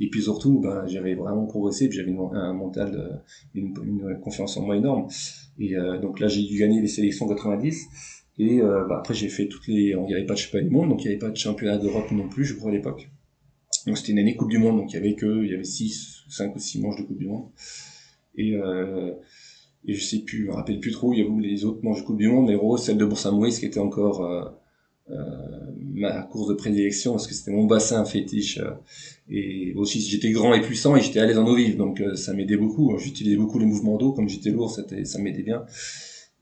Et puis surtout, ben, j'avais vraiment progressé. Puis j'avais un mental, une, une, confiance en moi énorme. Et euh, donc là, j'ai dû gagner les sélections 90. Et euh, bah, après, j'ai fait toutes les. Il n'y avait pas de championnat du monde, donc il n'y avait pas de championnat d'Europe non plus, je crois, à l'époque. Donc c'était une année Coupe du Monde, donc il y avait que. Il y avait 6, 5 ou 6 manches de Coupe du Monde. Et, euh, et je sais plus, je me rappelle plus trop, il y avait les autres manches Coupe du Monde, mais gros, celle de Bourg-Saint-Maurice qui était encore euh, euh, ma course de prédilection, parce que c'était mon bassin fétiche. Euh, et aussi, j'étais grand et puissant et j'étais à l'aise en eau vive, donc euh, ça m'aidait beaucoup. J'utilisais beaucoup les mouvements d'eau, comme j'étais lourd, ça m'aidait bien.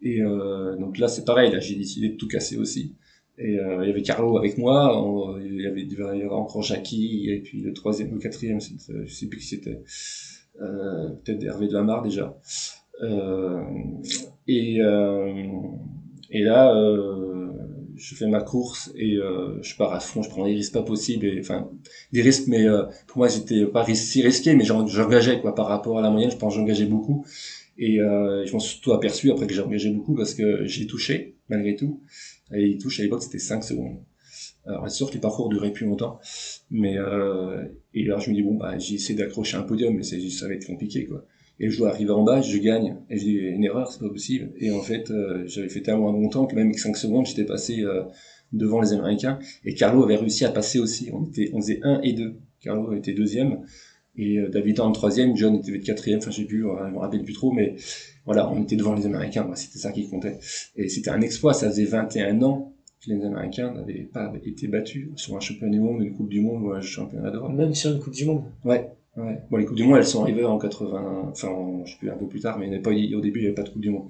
Et euh, donc là, c'est pareil. Là, j'ai décidé de tout casser aussi. Et il y avait Carlo avec moi. Il, y avait, encore Jackie et puis le troisième, le quatrième, je sais plus qui c'était. Peut-être Hervé de Lamar déjà. Euh, et euh, et là, euh, je fais ma course et je pars à fond. Je prends des risques pas possibles. Enfin, des risques, mais pour moi, j'étais pas si risqué, mais j'engageais quoi par rapport à la moyenne. Je pense j'engageais beaucoup. Et euh, je m'en suis surtout aperçu après que j'ai engagé beaucoup parce que j'ai touché, malgré tout. Et il touche à l'époque, c'était 5 secondes. Alors, c'est sûr que les parcours duraient plus longtemps. Mais, euh, et là, je me dis, bon, bah, j'ai essayé d'accrocher un podium, mais ça va être compliqué, quoi. Et je dois arriver en bas, je gagne. Et je dis, une erreur, c'est pas possible. Et en fait, euh, j'avais fait tellement bon temps que même avec 5 secondes, j'étais passé euh, devant les Américains. Et Carlo avait réussi à passer aussi. On était, on faisait 1 et 2. Carlo était deuxième et euh, David en troisième, John était quatrième, enfin je sais plus, je me rappelle plus trop, mais voilà, on était devant les Américains, c'était ça qui comptait. Et c'était un exploit, ça faisait 21 ans que les Américains n'avaient pas été battus sur un championnat du monde, une Coupe du Monde ou un championnat d'Europe. Même sur une Coupe du Monde Ouais, les Coupes du Monde, elles sont arrivées en 80, enfin, je sais plus, un peu plus tard, mais au début, il n'y avait pas de Coupe du Monde.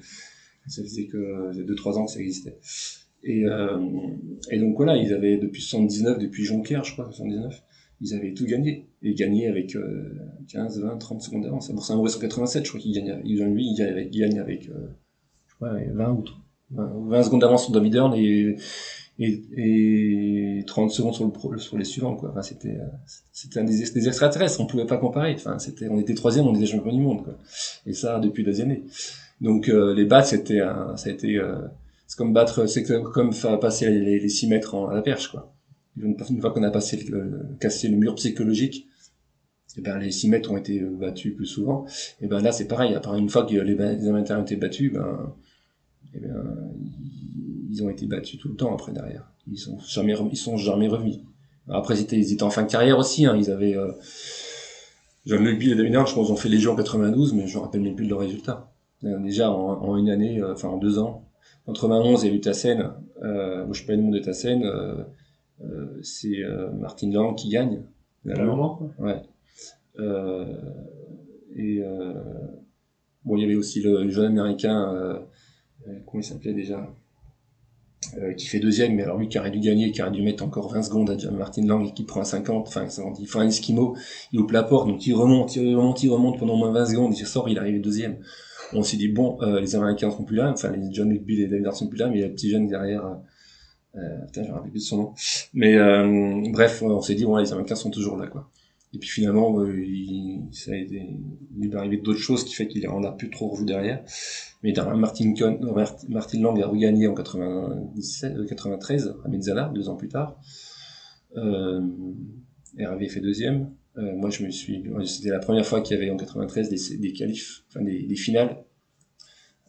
Ça faisait que 2-3 ans que ça existait. Et, euh, et donc voilà, ils avaient depuis 79, depuis Jonquière, je crois, 79, ils avaient tout gagné. Et gagné avec euh, 15, 20, 30 secondes d'avance. Pour saint maurice 187, je crois qu'il gagne, il, lui, il gagne avec, il gagne avec euh, je crois, 20 ou 20, 20 secondes d'avance sur Horn et, et, et 30 secondes sur, le pro, sur les suivants, quoi. Enfin, c'était, c'était un des, extraterrestres, on pouvait pas comparer. Enfin, c'était, on était troisième, on était champion du monde, quoi. Et ça, depuis des années. Donc, euh, les battre, c'était un, ça a été, euh, c'est comme battre, c'est comme faire passer les, les 6 mètres en, à la perche, quoi une fois qu'on a passé le, cassé le mur psychologique, et eh ben les 6 mètres ont été battus plus souvent. Et ben là c'est pareil, à part une fois que les, les ont été battus, ben, eh ben ils ont été battus tout le temps après derrière. Ils sont jamais ils sont jamais revenus. Après ils étaient, ils étaient en fin de carrière aussi, hein, ils avaient euh, John Bill et David je pense ont fait les jeux en 92, mais je me rappelle même plus de leurs résultats. Euh, déjà, en, une année, euh, enfin en deux ans, en 91, il y a eu Tassen, euh, moi je pas le nom de Tassen, euh, euh, c'est Martin Lang qui gagne. Vraiment Ouais. Euh, et euh, bon, il y avait aussi le, jeune américain, comment il s'appelait déjà euh, qui fait deuxième, mais alors lui qui aurait dû gagner, qui aurait dû mettre encore 20 secondes à John Martin Lang et qui prend un 50, enfin il fait un esquimau, il loupe la porte, donc il remonte, il remonte, il remonte pendant moins 20 secondes, il sort, il arrive deuxième. On s'est dit bon, euh, les Américains sont plus là, enfin les John Bill et David Hart sont plus là, mais il y a le petit jeune derrière. Euh, euh, putain, je me rappelle plus de son nom. Mais euh, bref, on s'est dit bon, les Américains sont toujours là, quoi. Et puis finalement, euh, il, ça a été, il est arrivé d'autres choses qui fait qu'il en a plus trop revu derrière. Mais Martin, Martin Lang a regagné en 97, 93 à Mezzala, deux ans plus tard. Euh, Hervé fait deuxième. Euh, moi, je me suis, c'était la première fois qu'il y avait en 93 des, des qualifs, enfin des, finales.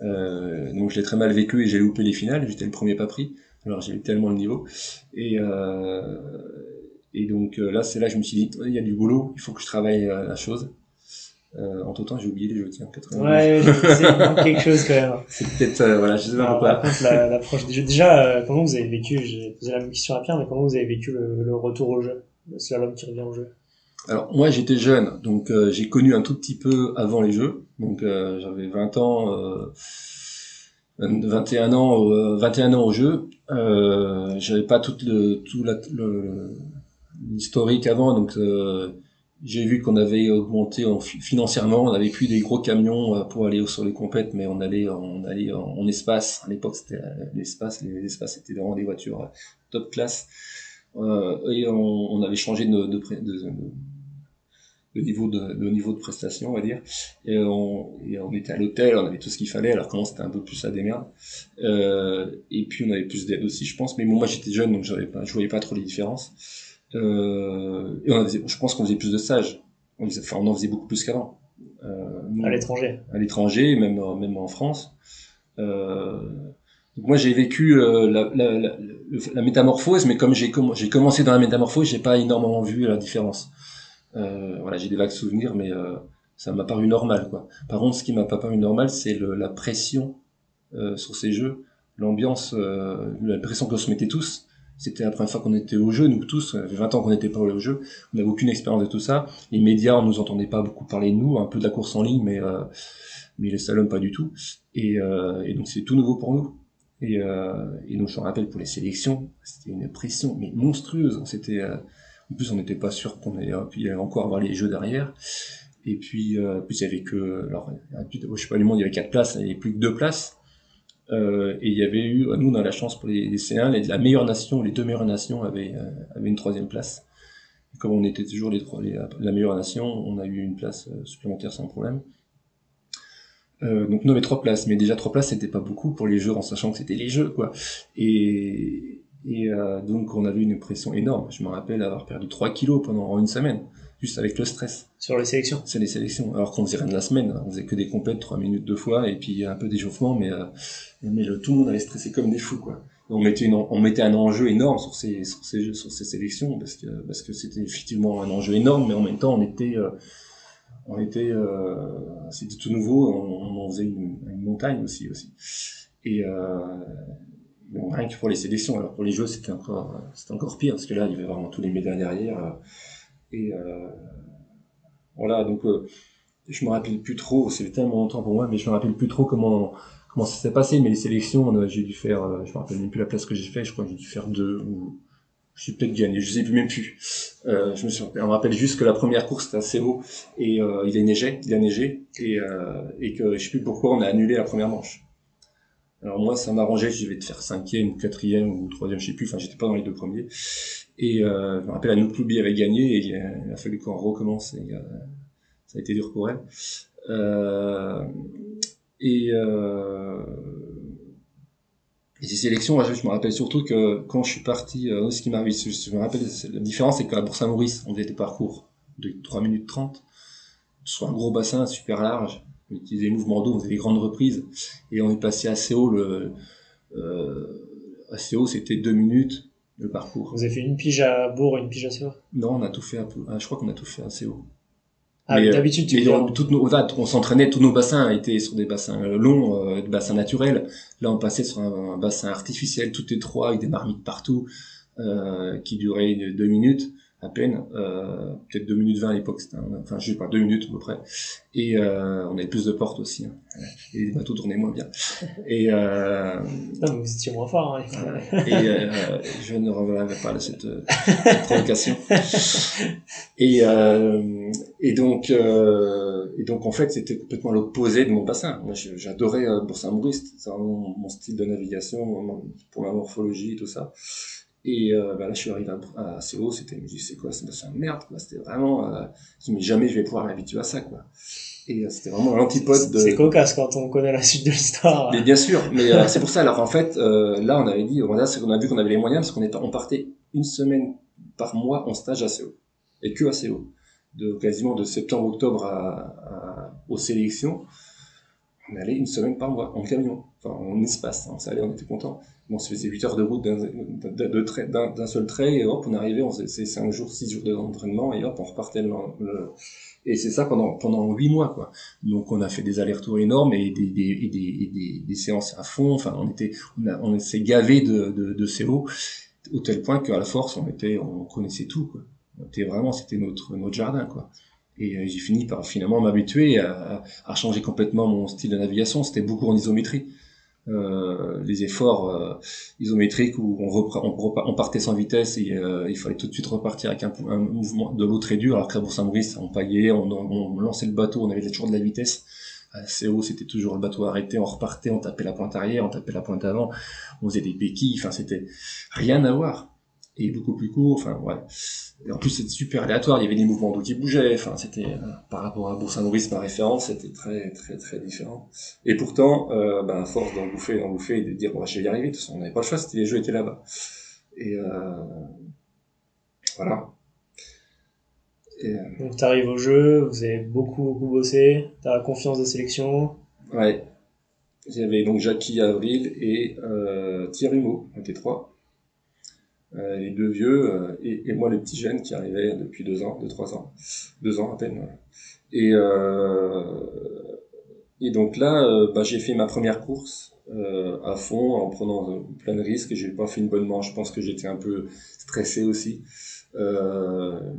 Euh, donc je l'ai très mal vécu et j'ai loupé les finales. J'étais le premier pas pris. Alors eu tellement le niveau. Et, euh, et donc euh, là, c'est là que je me suis dit, il y a du boulot, il faut que je travaille euh, la chose. Euh, en tout temps, j'ai oublié les jeux, tiens, 92. Ouais, c'est quelque chose quand même. C'est peut-être, euh, voilà, je sais pas contre, la- l'approche des jeux. Déjà, euh, comment vous avez vécu, j'ai posé la même question à Pierre, mais comment vous avez vécu le, le retour au jeu? Le slalom qui revient au jeu Alors moi j'étais jeune, donc euh, j'ai connu un tout petit peu avant les jeux. Donc euh, j'avais 20 ans, euh, 21 ans, euh, 21 ans au jeu. Euh, j'avais pas tout le tout l'historique avant, donc euh, j'ai vu qu'on avait augmenté en, fi- financièrement. On avait plus des gros camions euh, pour aller sur les compètes, mais on allait en, espace. À l'époque c'était euh, l'espace, les espaces c'était vraiment des voitures euh, top classe. Euh, et on, avait changé de, niveau de niveau de prestation on va dire et on, était à l'hôtel on avait tout ce qu'il fallait alors comment c'était un peu plus à des merdes euh, et puis on avait plus d'aide aussi je pense mais bon moi j'étais jeune donc pas je voyais pas trop les différences euh, et on en faisait- je pense qu'on faisait plus de stages on, faisait- enfin, on en faisait beaucoup plus qu'avant euh, à l'étranger à l'étranger, même, même en France. Euh, donc moi j'ai vécu euh, la, la, la, le- la métamorphose, mais comme j'ai comm- j'ai commencé dans la métamorphose, j'ai pas énormément vu la différence. Euh, voilà, j'ai des vagues souvenirs, mais ça m'a paru normal quoi. Par contre, ce qui m'a pas paru normal, c'est la pression sur ces jeux, l'ambiance, la pression qu'on se mettait tous. C'était la première fois qu'on était au jeu, nous tous, ça fait 20 ans qu'on n'était pas au jeu, on n'avait aucune expérience de tout ça. Les médias, on nous entendait pas beaucoup parler de nous, un peu de la course en ligne, mais euh, mais les salons pas du tout. Et, euh, et donc c'est tout nouveau pour nous. Et, euh, et donc je me rappelle pour les sélections, c'était une pression mais monstrueuse. C'était euh, en plus on n'était pas sûr qu'on allait, encore avoir les jeux derrière. Et puis euh, il y avait que alors je sais pas le monde il y avait quatre places, il y avait plus que deux places. Euh, et il y avait eu nous on a la chance pour les, les C1, les- la meilleure nation, les deux meilleures nations avaient euh, avaient une troisième place. Et comme on était toujours les les- la meilleure nation, on a eu une place euh, supplémentaire sans problème. Donc nous on avait trois places, mais déjà trois places c'était pas beaucoup pour les jeux en sachant que c'était les jeux quoi. Et, et donc on avait une pression énorme. Je me rappelle avoir perdu 3 kilos pendant une semaine, juste avec le stress. sur les sélections. C'est les sélections. Alors qu'on faisait rien de la semaine, on faisait que des compètes, 3 minutes deux fois, et puis un peu d'échauffement, mais, euh, mais le, tout le monde avait stressé comme des fous quoi. On mettait, une, on mettait un enjeu énorme sur ces, sur ces, jeux, sur ces sélections parce que parce que c'était effectivement un enjeu énorme, mais en même temps on était euh, on était euh, c'était tout nouveau on, on en faisait une, une montagne aussi aussi et euh, rien que pour les sélections alors pour les jeux c'était encore c'était encore pire parce que là il y avait vraiment tous les médailles derrière et euh, voilà donc euh, je me rappelle plus trop c'est tellement longtemps pour moi mais je me rappelle plus trop comment comment ça s'est passé mais les sélections j'ai dû faire euh, je me rappelle même plus la place que j'ai fait je crois que j'ai dû faire deux ou je suis peut-être gagné, je sais plus même plus. Euh, je me suis, on me rappelle juste que la première course c'était assez haut et euh, il a neigé, il a neigé et, euh, et que je sais plus pourquoi on a annulé la première manche. Alors moi ça m'arrangeait, je devais te faire cinquième ou quatrième ou troisième, je sais plus, enfin j'étais pas dans les deux premiers. Et euh, je me rappelle Anouk Loubi avait gagné et il a, fallu qu'on recommence et euh, ça a été dur pour elle. Euh, et euh, et ces sélections, moi, je, me rappelle surtout que quand je suis parti, euh, ce qui m'a je, je me rappelle, la différence, c'est qu'à Bourg-Saint-Maurice, on faisait des parcours de 3 minutes 30, sur un gros bassin super large, on utilisait les mouvements d'eau, on faisait des grandes reprises, et on est passé assez haut, le, euh, assez haut, c'était 2 minutes, le parcours. Vous avez fait une pige à Bourg et une pige à Sèvres Non, on a tout fait, peu, ah, je crois qu'on a tout fait assez haut. Ah, euh, d'habitude, tu on, toutes nos, voilà, on s'entraînait, tous nos bassins étaient sur des bassins longs, euh, des bassins naturels. Là, on passait sur un, un bassin artificiel, tout étroit, avec des marmites partout, euh, qui duraient deux minutes à peine, euh, peut-être deux minutes vingt à l'époque, enfin je sais pas, deux minutes à peu près. Et euh, on avait plus de portes aussi, hein. et les bateaux tournaient moins bien. Et, euh, Non, mais vous étiez moins fort. Hein. et je ne reviendrai pas à cette, cette provocation. Et, et donc, et donc en fait, c'était complètement l'opposé de mon bassin. Moi, j'adorais Bourg-Saint-Maurice, c'est vraiment mon style de navigation, pour ma morphologie, tout ça. Et euh, bah là, je suis arrivé à, à CO, c'était, je me dis, c'est quoi ce bassin Merde, quoi. C'était vraiment, euh, je me dis, mais jamais je vais pouvoir m'habituer à ça, quoi. Et euh, c'était vraiment l'antipode de. C'est cocasse quand on connaît la suite de l'histoire. Mais bien sûr, mais euh, c'est pour ça. Alors en fait, euh, là, on avait dit, on a, c'est qu'on a vu qu'on avait les moyens parce qu'on est, on partait une semaine par mois en stage à CO et que à CO, de quasiment de septembre octobre à, à- aux sélections. On allait une semaine par mois en camion, enfin en espace. hein, ça allait, on était content. On se faisait 8 heures de route d'un, seul trait et hop, on arrivait, on faisait 5 jours, 6 jours d'entraînement et hop, on repartait le, le- et c'est ça pendant pendant huit mois quoi. Donc on a fait des allers-retours énormes et des, des, des, des, séances à fond. Enfin, on était, on s'est gavé de, de, de CO au tel point qu'à la force, on était, on connaissait tout. Quoi. On était vraiment, c'était notre notre jardin quoi. Et euh, j'ai fini par finalement m'habituer à, à changer complètement mon style de navigation. C'était beaucoup en isométrie. Euh, les efforts euh, isométriques où on, on, on partait sans vitesse et euh, il fallait tout de suite repartir avec un, un mouvement de l'eau très dur alors qu'à Bourg-Saint-Maurice on paillait, on, on, lançait le bateau, on avait toujours de la vitesse. À CO c'était toujours le bateau arrêté, on repartait, on tapait la pointe arrière, on tapait la pointe avant, on faisait des béquilles, enfin c'était rien à voir et beaucoup plus court, enfin ouais. Et en plus c'était super aléatoire, il y avait des mouvements d'eau qui bougeaient, enfin c'était euh, par rapport à Bourg-Saint-Maurice ma référence, c'était très très très différent. Et pourtant, euh, ben, à force d'en bouffer, d'en bouffer et de dire, bon, bah, je vais y arriver, de toute façon, on n'avait pas le choix, c'était les jeux étaient là-bas. Et euh, voilà. Et, euh, Donc t'arrives au jeu, vous avez beaucoup beaucoup bossé, t'as la confiance des sélections. ouais. J'avais donc Jackie Avril et euh, Thierry Humeau, on était trois. Euh, les deux vieux euh, et, et moi le petit jeune qui arrivait depuis deux ans, deux trois ans, deux ans à peine. ouais. Et euh, et donc là, euh, bah, j'ai fait ma première course euh, à fond en prenant plein de risques. J'ai pas fait une bonne manche. Je pense que j'étais un peu stressé aussi.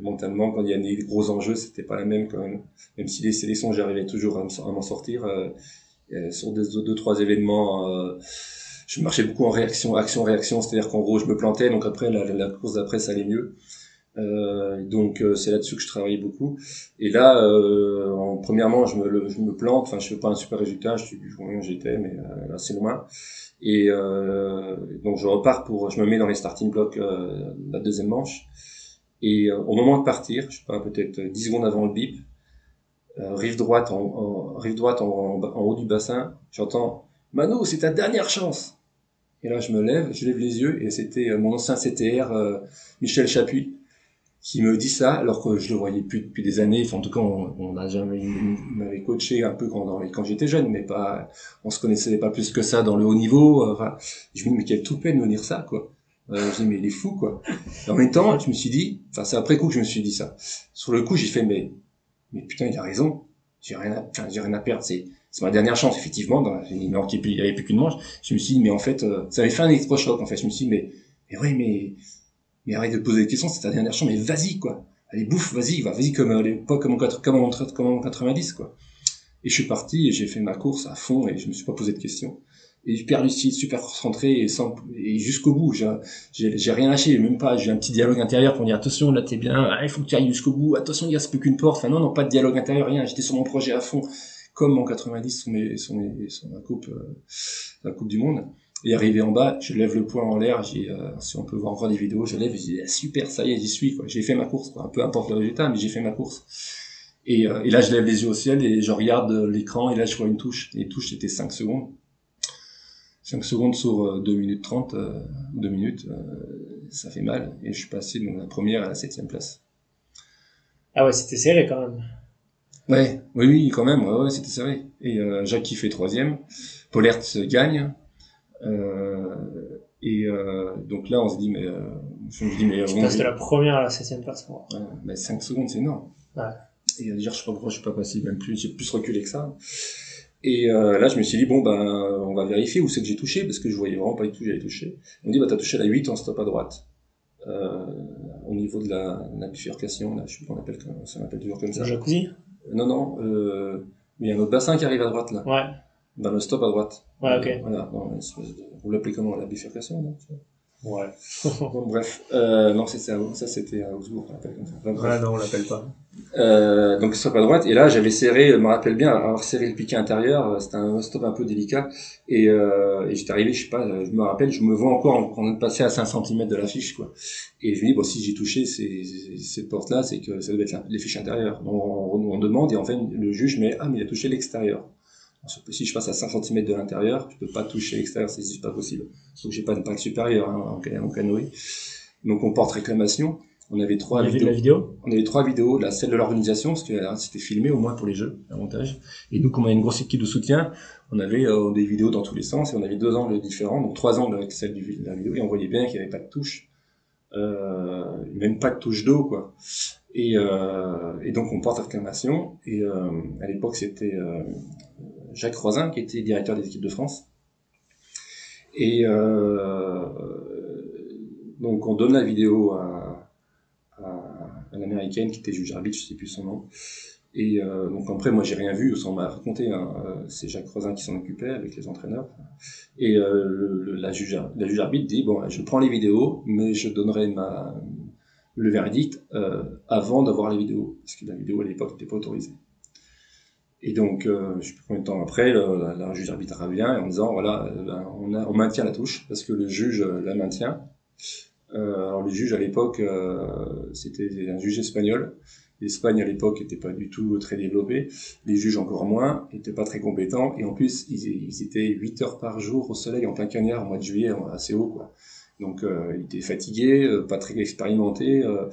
Mentalement, quand il y a des gros enjeux, c'était pas la même quand même. Même si les sélections, j'arrivais toujours à me- à m'en sortir. Sur deux, deux, trois événements, je marchais beaucoup en réaction, action, réaction. C'est-à-dire qu'en gros, je me plantais. Donc après, la, la course d'après, ça allait mieux. Euh, donc euh, c'est là-dessus que je travaillais beaucoup. Et là, euh, en, premièrement, je me, je me plante. Enfin, je fais pas un super résultat. Je suis du où j'étais, mais euh, assez loin. Et euh, donc je repars pour, je me mets dans les starting blocks euh, la deuxième manche. Et au moment de partir, je sais pas, peut-être 10 secondes avant le bip, rive droite, en, rive droite en, en haut du bassin, j'entends Manu, c'est ta dernière chance. Et là, je me lève, je lève les yeux, et c'était euh, mon ancien CTR, euh, Michel Chapuis, qui me dit ça, alors que je le voyais plus depuis des années. Enfin, en tout cas, on, on a jamais, m'avait coaché un peu quand, j'étais jeune, mais pas, on se connaissait pas plus que ça dans le haut niveau. Enfin, je me dis, mais quelle toupet de me dire ça, quoi. Euh, je dis, mais il est fou, quoi. Et en même temps, je me suis dit, enfin, c'est après coup que je me suis dit ça. Sur le coup, j'ai fait, mais, mais putain, il a raison. J'ai rien à, enfin, j'ai rien à perdre. C'est, c'est ma dernière chance, effectivement. Dans, il ne manquait plus, il y avait plus qu'une manche. Je me suis dit, mais en fait, euh, ça avait fait un électrochoc, en fait. Je me suis dit, mais, mais ouais, mais, mais arrête de poser des questions, c'est ta dernière chance, mais vas-y, quoi. Allez, bouffe, vas-y, va, vas-y, comme, pas comme en, comme en, comme en 90, quoi. Et je suis parti et j'ai fait ma course à fond et je me suis pas posé de questions. Et hyper lucide, super concentré et sans, et jusqu'au bout. J'ai, rien lâché, même pas, j'ai un petit dialogue intérieur pour dire attention, là t'es bien, ah, il faut que tu ailles jusqu'au bout, attention, il y a plus qu'une porte. Enfin, non, non, pas de dialogue intérieur, rien. J'étais sur mon projet à fond, comme en 90 sur mes, sur mes, sur la coupe, euh, la coupe du monde. Et arrivé en bas, je lève le poing en l'air, j'ai, euh, si on peut voir encore des vidéos, je lève et je dis, ah, super, ça y est, j'y suis, quoi. J'ai fait ma course, quoi. Peu importe le résultat, mais j'ai fait ma course. Et, euh, et là, je lève les yeux au ciel et je regarde euh, l'écran et là, je vois une touche. Les touches, c'était 5 secondes. 5 secondes sur euh, 2 minutes 30, euh, 2 minutes, euh, ça fait mal. Et je suis passé de la première à la septième place. Ah ouais, c'était serré quand même. Ouais, oui, oui, quand même, ouais, ouais, c'était serré. Et euh, Jackie fait troisième, Paulert gagne. Euh, et euh, donc là, on se dit, mais, euh, je me dis, mais Tu passes de la première à la septième place moi. Ouais, mais 5 secondes, c'est énorme. Ouais. Et à dire, je sais pas pourquoi je suis pas passé, même plus, j'ai plus reculé que ça. Et euh, là, je me suis dit, bon, ben, on va vérifier où c'est que j'ai touché, parce que je voyais vraiment pas du tout où j'avais touché. On me dit, bah, t'as touché la 8 en stop à droite. Euh, au niveau de la, la bifurcation, là, je sais comment on appelle, ça m'appelle toujours comme ça. Le jacuzzi? Non, non, euh, mais il y a un autre bassin qui arrive à droite, là. Ouais. Dans le stop à droite. Ouais, ok. Voilà, dans l'espèce de- vous l'appelez comment, la bifurcation, non Ouais. Bon, bref, euh, non, c'est ça, ça c'était à Augsbourg, on l'appelle comme ça. Enfin, bref. Ouais, non, on l'appelle pas. Euh, donc stop à droite, et là j'avais serré, je me rappelle bien, avoir serré le piquet intérieur, euh, c'était un stop un peu délicat, et, euh, et j'étais arrivé, je sais pas, je me rappelle, je me vois encore en train de passer à 5 cm de la fiche, quoi. Et je me dis, bon, si j'ai touché cette porte-là, c'est que ça devait être les fiches intérieures. Donc on, on demande, et en fait, le juge met, ah, mais il a touché l'extérieur. Si je passe à 5 cm de l'intérieur, je peux pas toucher l'extérieur, c'est juste pas possible. Sauf que j'ai pas de pack supérieur hein, en, en canoë. Donc on porte réclamation. On avait trois de vidéos. la vidéo On avait trois vidéos, la celle de l'organisation, parce que euh, c'était filmé au moins pour les jeux, l'avantage. Et nous, comme on a une grosse équipe de soutien, on avait euh, des vidéos dans tous les sens, et on avait deux angles différents, donc trois angles avec celle du, de la vidéo, et on voyait bien qu'il n'y avait pas de touche, euh, même pas de touche d'eau, quoi. Et, euh, et donc on porte réclamation, et à l'époque c'était Jacques Rosin qui était directeur des équipes de France. Et donc on donne la vidéo à, à, l'américaine qui était juge arbitre, je sais plus son nom. Et euh, donc après moi j'ai rien vu, on m'a raconté, hein, euh, c'est Jacques Rosin qui s'en occupait avec les entraîneurs. Et euh, la, juge, la juge arbitre dit bon je prends les vidéos, mais je donnerai le verdict avant d'avoir les vidéos, parce que la vidéo à l'époque n'était pas autorisée. Et donc, je sais plus combien de temps après, la, juge arbitre revient en disant voilà, ben, on, maintient la touche parce que le juge la maintient. Euh, alors le juge à l'époque, euh, c'était un juge espagnol. L'Espagne à l'époque n'était pas du tout très développée, les juges encore moins, n'étaient pas très compétents, et en plus ils, étaient 8 heures par jour au soleil en plein cagnard au mois de juillet, assez haut quoi. Donc euh, ils étaient fatigués, euh, pas très expérimentés, euh,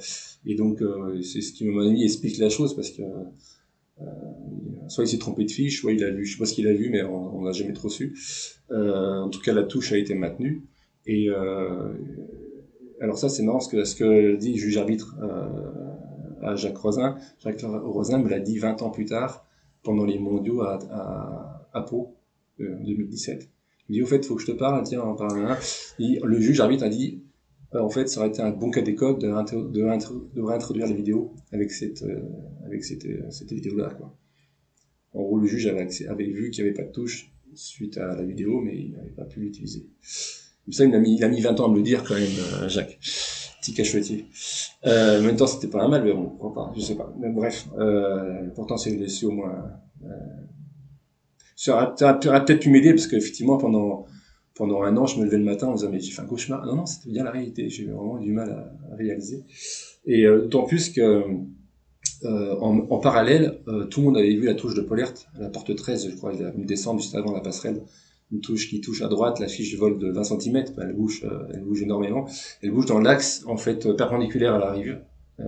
et donc euh, c'est ce qui, à mon avis, explique la chose parce que soit il s'est trompé de fiche, soit il a lu, je sais pas ce qu'il a vu, mais on n'a jamais trop su. En tout cas, la touche a été maintenue. Et alors ça, c'est marrant ce que ce que dit juge arbitre euh, à Jacques Rosin. Jacques Rosin me l'a dit 20 ans plus tard, pendant les mondiaux à, à, euh, en 2017. Il dit au fait, il faut que je te parle, tiens, on parle. hein. Le juge arbitre a dit, euh, en fait, ça aurait été un bon cas de, de, de réintroduire les vidéos avec cette, avec cette, vidéo-là. En gros, le juge avait, avait vu qu'il n'y avait pas de touche suite à la vidéo, mais il n'avait pas pu l'utiliser. Ça, il a, mis, il a mis 20 ans à me le dire quand même, euh, Jacques. Petit cachotier. Euh, en même temps, c'était pas un mal, mais bon, pourquoi pas, je sais pas. Mais bref, euh, pourtant, c'est laissé au moins. Euh, ça aurait, peut-être pu m'aider parce qu'effectivement, pendant pendant un an, je me levais le matin en disant mais j'ai fait un cauchemar. Non, non, c'était bien la réalité. J'ai vraiment du mal à, réaliser. Et euh, d'autant plus que en, parallèle, tout le monde avait vu la touche de Polert, la porte 13, je crois, il a une descente juste avant la passerelle. Une touche qui touche à droite, la fiche vole de 20 cm, elle bouge, euh, elle bouge énormément. Elle bouge dans l'axe, en fait, euh, perpendiculaire à la rive. Euh,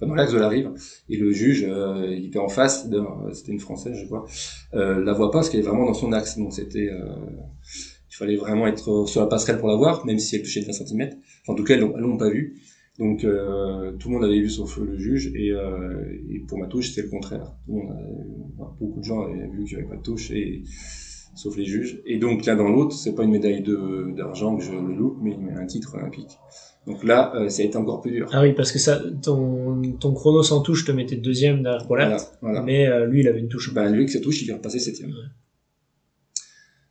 dans l'axe de la rive. Et le juge, euh, il était en face, de- c'était une française, je crois, euh, la voit pas parce qu'elle est vraiment dans son axe. Donc c'était, euh, il fallait vraiment être sur la passerelle pour la voir, même si elle touchait de 20 cm. Enfin, en tout cas, elles l'ont, pas vu. Donc euh, tout le monde avait vu sauf le juge et, euh, et pour ma touche c'était le contraire. Beaucoup de gens avaient vu qu'il n'y avait pas de touche et sauf les juges. Et donc l'un dans l'autre, c'est pas une médaille de, d'argent que je le loupe, mais un titre olympique. Donc là, euh, ça a été encore plus dur. Ah oui, parce que ça, ton, ton chrono sans touche te mettait deuxième derrière Pollard, Voilà, voilà. mais euh, lui, il avait une touche. Ben, lui, avec sa touche, il est repassé septième.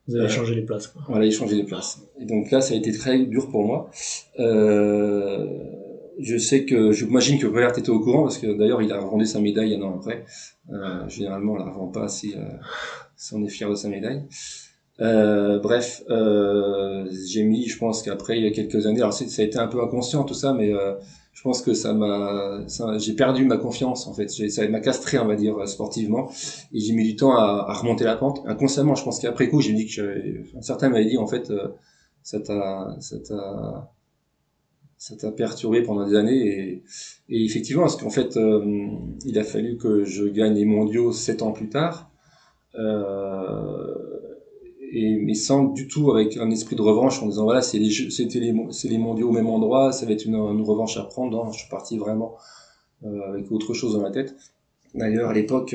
Vous avez euh, changé les places. Quoi. Voilà, il changeait de place. Et donc là, ça a été très dur pour moi. Euh, je sais que, j'imagine que Pollard était au courant, parce que d'ailleurs, il a revendu sa médaille un an après. Euh, généralement, on la revend pas si, euh, si on est fier de sa médaille. Euh, bref, euh, j'ai mis, je pense qu'après, il y a quelques années, alors ça a été un peu inconscient tout ça, mais euh, je pense que ça m'a, j'ai perdu ma confiance en fait. Ça m'a castré, on va dire, sportivement, et j'ai mis du temps à, à remonter la pente. Inconsciemment, je pense qu'après coup, j'ai dit que certains m'avaient dit en fait, euh, ça t'a, ça t'a, ça t'a perturbé pendant des années, et, effectivement, parce qu'en fait, euh, il a fallu que je gagne les mondiaux sept ans plus tard. Euh, et mais sans du tout avec un esprit de revanche en disant voilà c'est les c'était les les mondiaux au même endroit ça va être une, une revanche à prendre non je suis parti vraiment euh, avec autre chose dans la tête D'ailleurs, à l'époque,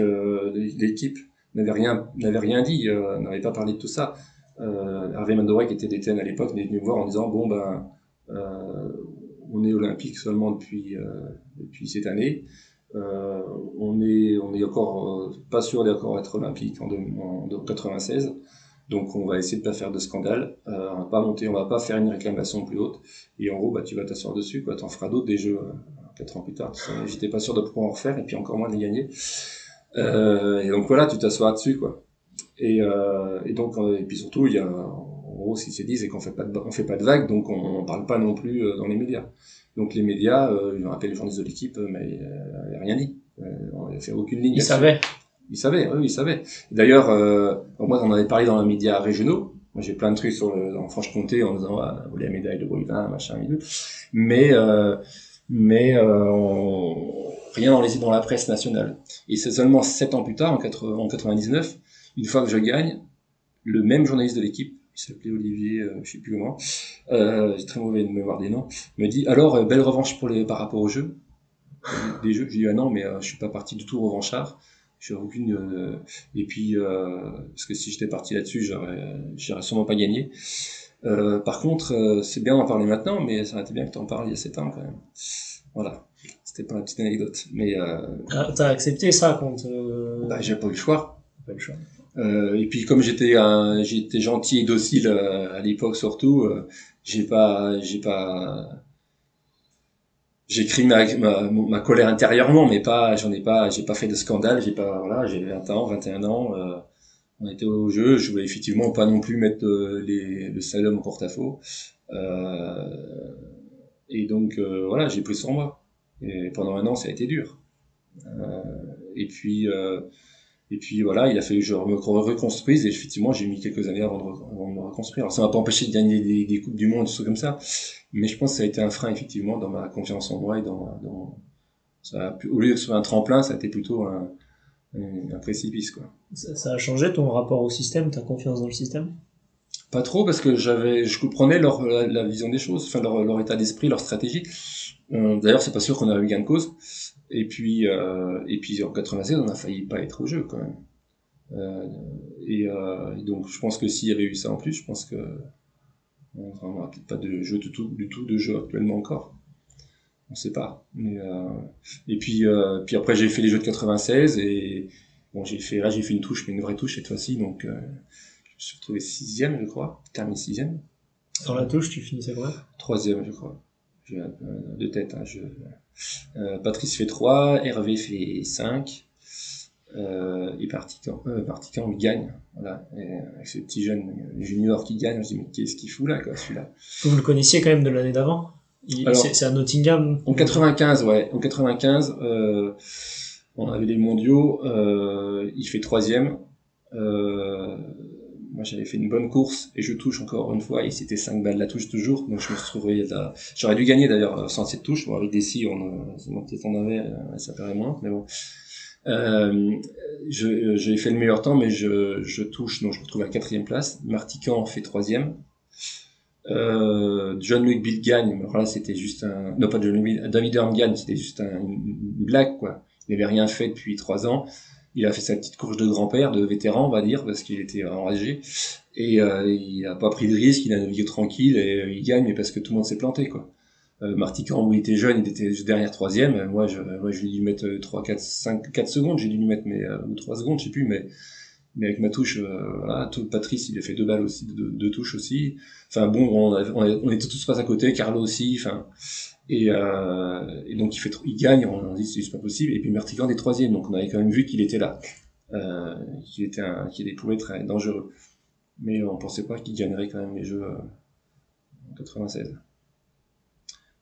l'équipe n'avait rien, rien dit, n'avait pas parlé de tout ça. Hervé Mandoray, qui était DTN à l'époque, est venu me voir en disant bon ben, on est olympique seulement depuis euh, cette année. Euh, on est encore pas sûr d'accord être olympique en, 96. Donc on va essayer de pas faire de scandale, euh, on va pas monter, on va pas faire une réclamation plus haute. Et en gros, bah tu vas t'asseoir dessus, quoi. T'en feras d'autres des jeux euh, quatre ans plus tard. J'étais pas sûr de pouvoir en refaire et puis encore moins de les gagner. Euh, et donc voilà, tu t'assois dessus, quoi. Et, euh, et donc et puis surtout, il y a gros ce qui s'est dit, c'est qu'on fait pas de on fait pas de vagues, donc on, on parle pas non plus euh, dans les médias. Donc les médias, euh, ils ont appelé les journalistes de l'équipe, mais euh, il a rien dit. Euh, on n'a fait aucune ligne. Ils savaient. Ils savaient, oui, ils savaient. D'ailleurs, euh, moi, on en avait parlé dans les médias régionaux. Moi, j'ai plein de trucs sur le, en Franche-Comté en disant, ah, vous la médaille de Bruivin, machin, et Mais, euh, mais euh, on, rien dans, les, dans la presse nationale. Et c'est seulement sept ans plus tard, en, 80, en 99, une fois que je gagne, le même journaliste de l'équipe, il s'appelait Olivier, euh, je sais plus comment, euh, j'ai très mauvais de mémoire des noms, me dit, alors, euh, belle revanche pour les, par rapport aux jeux. Des jeux, je dis, ah non, mais euh, je suis pas parti du tout revanchard. J'ai aucune euh, et puis parce que si j'étais parti là-dessus j'aurais j'aurais sûrement pas gagné. Par contre c'est bien d'en parler maintenant mais ça aurait été bien que tu en parles il y a 7 ans quand même. Voilà. C'était pas une petite anecdote mais Ah, T'as accepté ça quand bah, j'ai pas eu le choix. pas le choix. Euh, et puis comme j'étais j'étais gentil et docile euh, à l'époque surtout euh, j'ai pas j'ai pas j'écris ma, ma, ma colère intérieurement mais pas j'en ai pas j'ai pas fait de scandale j'ai pas voilà j'ai 20 ans 21 ans euh, on était au jeu je voulais effectivement pas non plus mettre euh, les, le slalom au porte-à-faux euh, et donc voilà j'ai pris sur moi. Et pendant un an ça a été dur. Et puis et puis voilà, il a fallu que je me reconstruise et effectivement j'ai mis quelques années avant de, re- avant de me reconstruire. Alors ça m'a pas empêché de gagner des, des coupes du monde, des choses comme ça, mais je pense que ça a été un frein effectivement dans ma confiance en moi et dans, dans ça a au lieu que ce soit un tremplin, ça a été plutôt un, un, un précipice quoi. Ça, ça a changé ton rapport au système, ta confiance dans le système? Pas trop parce que j'avais, je comprenais leur la, la vision des choses, enfin leur, leur état d'esprit, leur stratégie. Euh, D'ailleurs, c'est pas sûr qu'on avait eu gain de cause. Et puis, euh, et puis en 96, on a failli pas être au jeu quand même. Euh, et, euh, et donc, je pense que s'il y avait eu ça en plus, je pense que on n'aura peut-être pas de jeu du tout, du tout de jeu actuellement encore. On sait pas. Mais euh, et puis, euh, puis après, j'ai fait les jeux de 96 et bon, j'ai fait là, j'ai fait une touche, mais une vraie touche cette fois-ci. Donc, euh, je me suis retrouvé sixième, je crois. Terminé sixième. Sur la touche, tu finissais quoi? Troisième, je crois. J'ai de tête. Hein, je... euh, Patrice fait 3, Hervé fait 5. Euh, et Partican, euh, Partican il gagne. Voilà. Et avec ce petit jeune junior qui gagne, je dis mais qu'est-ce qu'il fout là, quoi, celui-là? Vous le connaissiez quand même de l'année d'avant? C'est c'est à Nottingham En 95, ouais. En 95, euh, on avait les mondiaux. Euh, il fait troisième. Euh, moi, j'avais fait une bonne course et je touche encore une fois. Et c'était 5 balles la touche toujours. Donc, je me trouvé là. J'aurais dû gagner d'ailleurs sans cette touche. Bon, avec des si, on, euh, peut-être en avait, euh, ça paraît moins, mais bon. Euh, je- j'ai fait le meilleur temps, mais je, je touche, donc je me retrouve à quatrième place. Martican fait troisième. Euh, John Louis Bill gagne, alors là c'était juste un, non pas John Bill, David Hurm gagne, c'était juste un- une, blague quoi. Il avait rien fait depuis trois ans. Il a fait sa petite course de grand-père, de vétéran on va dire, parce qu'il était enragé. Et euh, il a pas pris de risque, il a navigué tranquille et euh, il gagne, mais parce que tout le monde s'est planté quoi. Euh, où il était jeune, il était derrière troisième. Euh, Moi, je, moi, je lui ai dû mettre euh, 3, 4, 5, 4 secondes. J'ai dû lui mettre, mais, euh, ou 3 secondes, je sais plus, mais, mais avec ma touche, voilà, tout, Patrice, il a fait deux balles aussi, deux, deux touches aussi. Enfin bon, on, on, était tous pas à côté, Carlo aussi, enfin, et, euh, donc il fait, il gagne, on, dit c'est juste pas possible. Et puis Martican est troisième, donc on avait quand même vu qu'il était là, euh, qu'il était un, qu'il pouvait être dangereux. Mais on pensait pas qu'il gagnerait quand même les jeux euh, en 96.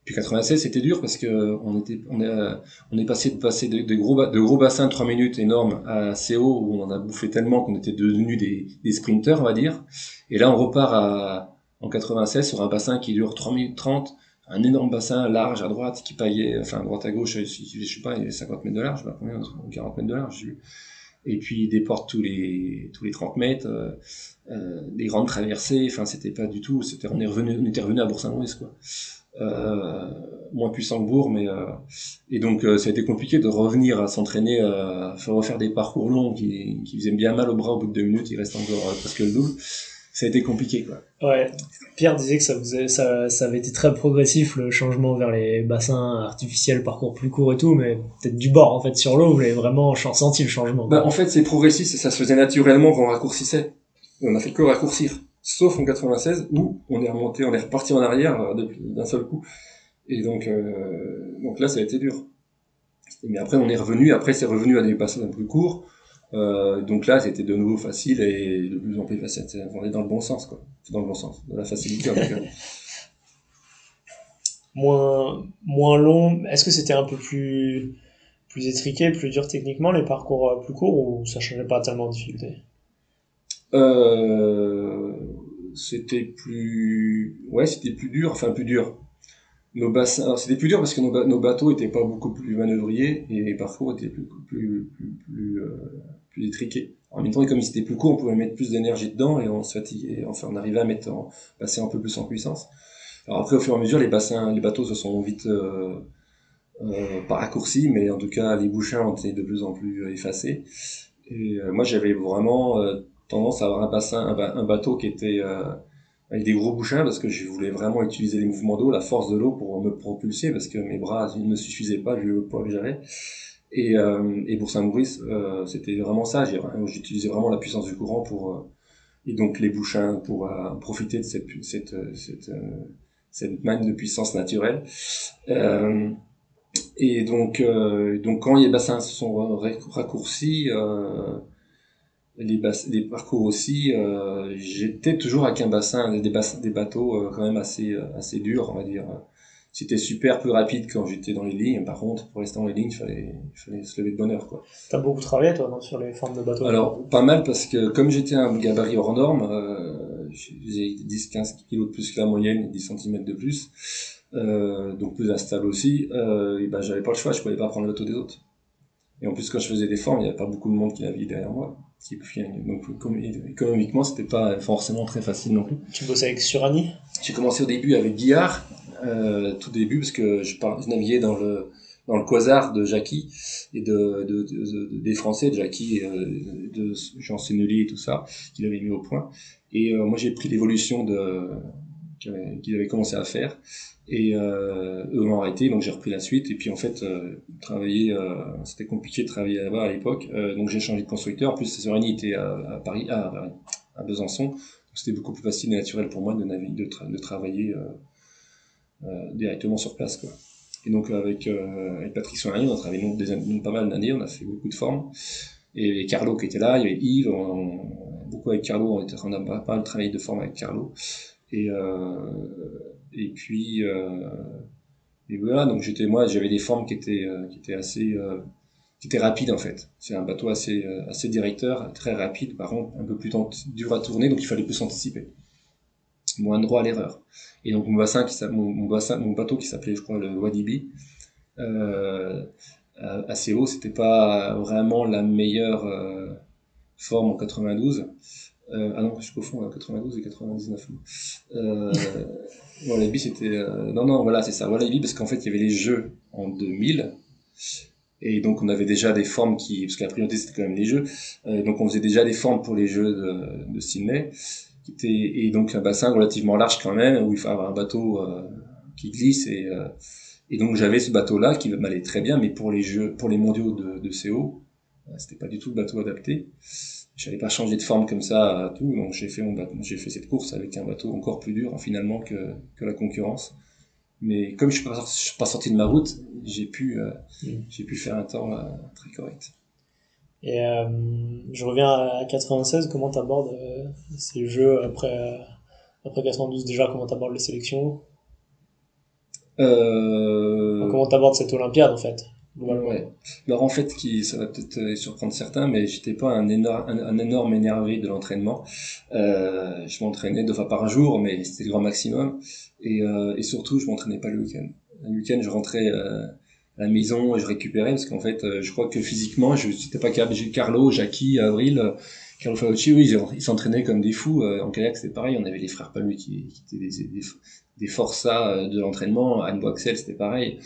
Puis 96 c'était dur parce que on était on est euh, on est passé de passer de, gros de gros bassins de 3 minutes énormes à CO où on a bouffé tellement qu'on était devenus des, des sprinters on va dire et là on repart à en 96 sur un bassin qui dure 3 minutes 30 un énorme bassin large à droite qui paillait enfin à droite à gauche je, je, sais pas il y a 50 mètres de large pas combien 40 mètres de large et puis des portes tous les tous les 30 mètres euh, euh, des grandes traversées enfin c'était pas du tout c'était on est revenu on était revenu à Bourg-Saint-Maurice quoi Euh, moins puissant que Bourg, mais euh, et donc euh, ça a été compliqué de revenir à s'entraîner, euh, à faire refaire des parcours longs qui, qui faisaient bien mal au bras au bout de deux minutes, il reste encore euh, presque le double. Ça a été compliqué quoi. Ouais. Pierre disait que ça, faisait, ça, ça avait été très progressif le changement vers les bassins artificiels, parcours plus courts et tout, mais peut-être du bord en fait sur l'eau, vous l'avez vraiment senti le changement. Bah, en fait c'est progressif, ça se faisait naturellement quand on raccourcissait. On a fait que raccourcir, sauf en 96 où on est remonté, on est reparti en arrière euh, d'un seul coup. Et donc, euh, donc là, ça a été dur. Mais après, on est revenu. Après, c'est revenu à des passages plus courts. Euh, donc là, c'était de nouveau facile et de plus en plus facile. On est dans le bon sens, quoi. C'est dans le bon sens, de la facilité en tout cas. Moins, moins long. Est-ce que c'était un peu plus, plus étriqué, plus dur techniquement, les parcours euh, plus courts, ou ça changeait pas tellement en difficulté? Euh, c'était plus, ouais, c'était plus dur. Enfin, plus dur. Nos bassins, c'était plus dur parce que nos, ba- nos bateaux étaient pas beaucoup plus manœuvriers et les parcours étaient plus plus plus plus, euh, plus. En même temps, comme ils étaient plus courts, on pouvait mettre plus d'énergie dedans et on se fatiguait. Enfin, on arrivait à mettre passer un peu plus en puissance. Alors après, au fur et à mesure, les bassins, les bateaux se sont vite euh, euh, pas raccourcis, mais en tout cas, les bouchins ont été de plus en plus effacés. Et euh, moi, j'avais vraiment tendance à avoir un bassin, un, ba- un bateau qui était avec des gros bouchins parce que je voulais vraiment utiliser les mouvements d'eau, la force de l'eau pour me propulser parce que mes bras ne suffisaient pas vu le poids que. Et, euh, et pour Saint-Maurice, euh, c'était vraiment ça. J'ai- J'utilisais vraiment la puissance du courant pour euh, et donc les bouchins pour euh, profiter de cette cette euh, manne de puissance naturelle. Euh, et donc euh, quand les bassins se sont ra- raccourcis, euh, les, parcours aussi, euh, j'étais toujours avec un bassin, des, bateaux euh, quand même euh, assez durs, on va dire. C'était super plus rapide quand j'étais dans les lignes. Par contre, pour rester dans les lignes, il fallait, il fallait se lever de bonne heure, quoi. T'as beaucoup travaillé, toi, non, sur les formes de bateaux Alors, pas mal parce que comme j'étais un gabarit hors norme, euh, j'ai 10-15 kilos de plus que la moyenne, 10 cm de plus, euh, donc plus instable aussi, euh, et ben j'avais pas le choix, je pouvais pas prendre le bateau des autres. Et en plus, quand je faisais des formes, il n'y avait pas beaucoup de monde qui naviguait derrière moi. Qui, donc économ- économiquement, c'était pas forcément très facile non plus. Tu bossais avec Surani? J'ai commencé au début avec Guillard, euh, tout début, parce que je, par- je naviguais dans le dans le quasar de Jackie et de, de, de- de- des Français, de Jackie, et, euh, de Jean Sennelier et tout ça, qu'il avait mis au point. Et euh, moi, j'ai pris l'évolution de qu'il avait, qu'il avait commencé à faire. Et euh, eux m'ont arrêté, donc j'ai repris la suite. Et puis en fait, euh, travailler, euh, c'était compliqué de travailler là-bas à l'époque. Euh, donc j'ai changé de constructeur. En plus, Séranie était à, à Paris, à, à Besançon. C'était beaucoup plus facile et naturel pour moi de, de, de travailler directement sur place. Quoi. Et donc avec, euh, avec Patrick Solani, on a travaillé pas mal d'années, on a fait beaucoup de formes. Et avait Carlo qui était là, il y avait Yves, beaucoup avec Carlo, on, était, on a pas mal travaillé de forme avec Carlo. Et, euh, et puis, euh, et voilà, donc j'étais moi, j'avais des formes qui étaient, euh, qui étaient assez, euh, qui rapides en fait. C'est un bateau assez, euh, assez directeur, très rapide, par un peu plus dur à tourner, donc il fallait plus anticiper. Moins droit à l'erreur. Et donc mon bassin, qui, mon, mon bassin, mon bateau qui s'appelait, je crois, le Wadibi, euh, à- assez haut, c'était pas vraiment la meilleure euh, forme en 92. Euh, ah non, je confonds euh, 92 et 99. Euh, Wallaby, c'était... euh, non, non, voilà, c'est ça, Wallaby, parce qu'en fait, il y avait les jeux en 2000, et donc on avait déjà des formes qui... Parce que la priorité, c'était quand même les jeux, euh, donc on faisait déjà des formes pour les jeux de, de Sydney, et donc un bassin relativement large quand même, où il faut avoir un bateau euh, qui glisse, et, euh, et donc j'avais ce bateau-là qui m'allait très bien, mais pour les jeux, pour les mondiaux de, de CO, euh, c'était pas du tout le bateau adapté. Je n'avais pas changé de forme comme ça à tout, donc j'ai fait mon bateau, j'ai fait cette course avec un bateau encore plus dur finalement que, que la concurrence. Mais comme je suis pas, je suis pas sorti de ma route, j'ai pu, euh, Mm. j'ai pu faire un temps euh, très correct. Et euh, je reviens à 96, comment t'abordes euh, ces jeux après, euh, après 92 déjà, comment t'abordes les sélections? Euh, Comment t'abordes cette Olympiade en fait Ouais. Alors en fait, qui, ça va peut-être surprendre certains, mais j'étais pas un énorme, un, un énorme énervé de l'entraînement. Euh, je m'entraînais deux fois par jour, mais c'était le grand maximum. Et, euh, et surtout, je m'entraînais pas le week-end. Le week-end, je rentrais euh, à la maison je récupérais parce qu'en fait, euh, je crois que physiquement, je n'étais pas capable. Carlo, Jackie, Avril, euh, Carlo Fauci, oui, ils s'entraînaient comme des fous. en kayak, c'était pareil. On avait les frères Palmu qui, étaient des, des, des forçats de l'entraînement. Anne Boaxel, c'était pareil.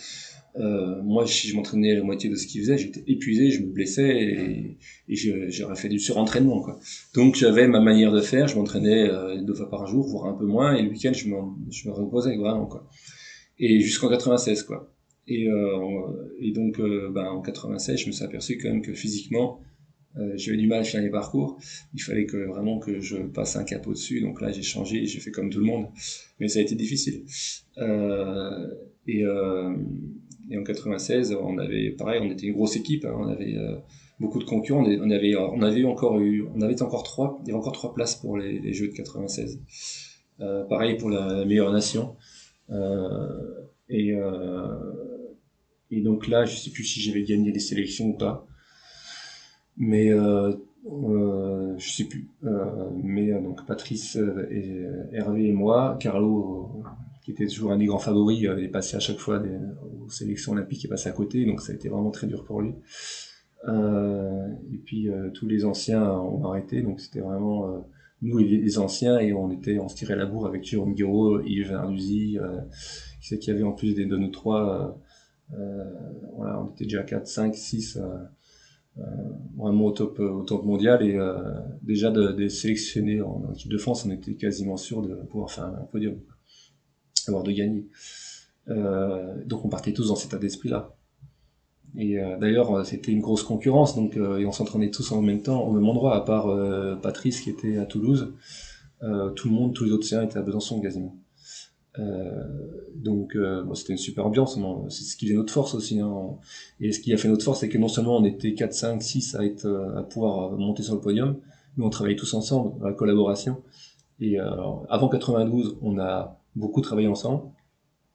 Euh, moi, si je m'entraînais la moitié de ce qu'il faisait, j'étais épuisé, je me blessais et, et j'aurais fait du surentraînement. Quoi. Donc j'avais ma manière de faire, je m'entraînais euh, deux fois par jour, voire un peu moins, et le week-end, je, je me reposais vraiment. Quoi. Et jusqu'en 96, quoi. Et, euh, et donc, euh, ben, en 96, je me suis aperçu quand même que physiquement, euh, j'avais du mal à finir les parcours. Il fallait que vraiment que je passe un cap au-dessus. Donc là, j'ai changé, j'ai fait comme tout le monde, mais ça a été difficile. Et en 96, on avait, pareil, on était une grosse équipe, hein, on avait beaucoup de concurrents, on avait, encore eu, on avait encore trois, il y avait encore trois places pour les, Jeux de 96. Euh, pareil pour la, meilleure nation. Et, et donc là, je sais plus si j'avais gagné les sélections ou pas, mais euh, euh, je sais plus. mais donc Patrice et Hervé et moi, Carlo qui était toujours un des grands favoris, est passé à chaque fois aux sélections olympiques, est passé à côté, donc ça a été vraiment très dur pour lui. Euh, et puis euh, tous les anciens ont arrêté, donc c'était vraiment euh, nous les, anciens et on était, on se tirait la bourre avec Jérôme Guiraud, Yves euh, qui c'est qu'il y avait en plus des de nous trois, voilà, on était déjà 4, 5, 6 vraiment au top, au top mondial et déjà de, de sélectionner en, équipe de France, on était quasiment sûr de pouvoir faire un podium avoir de gagner. Euh, donc on partait tous dans cet état d'esprit-là. Et euh, d'ailleurs, euh, c'était une grosse concurrence, donc et on s'entraînait tous en même temps, au même endroit, à part Patrice qui était à Toulouse. tout le monde, tous les autres séants étaient à Besançon quasiment. Donc c'était une super ambiance, c'est ce qui faisait notre force aussi. Hein. Et ce qui a fait notre force, c'est que non seulement on était 4, 5, 6 à, être, à pouvoir monter sur le podium, mais on travaillait tous ensemble, dans la collaboration. Et avant 92, on a beaucoup travaillé ensemble.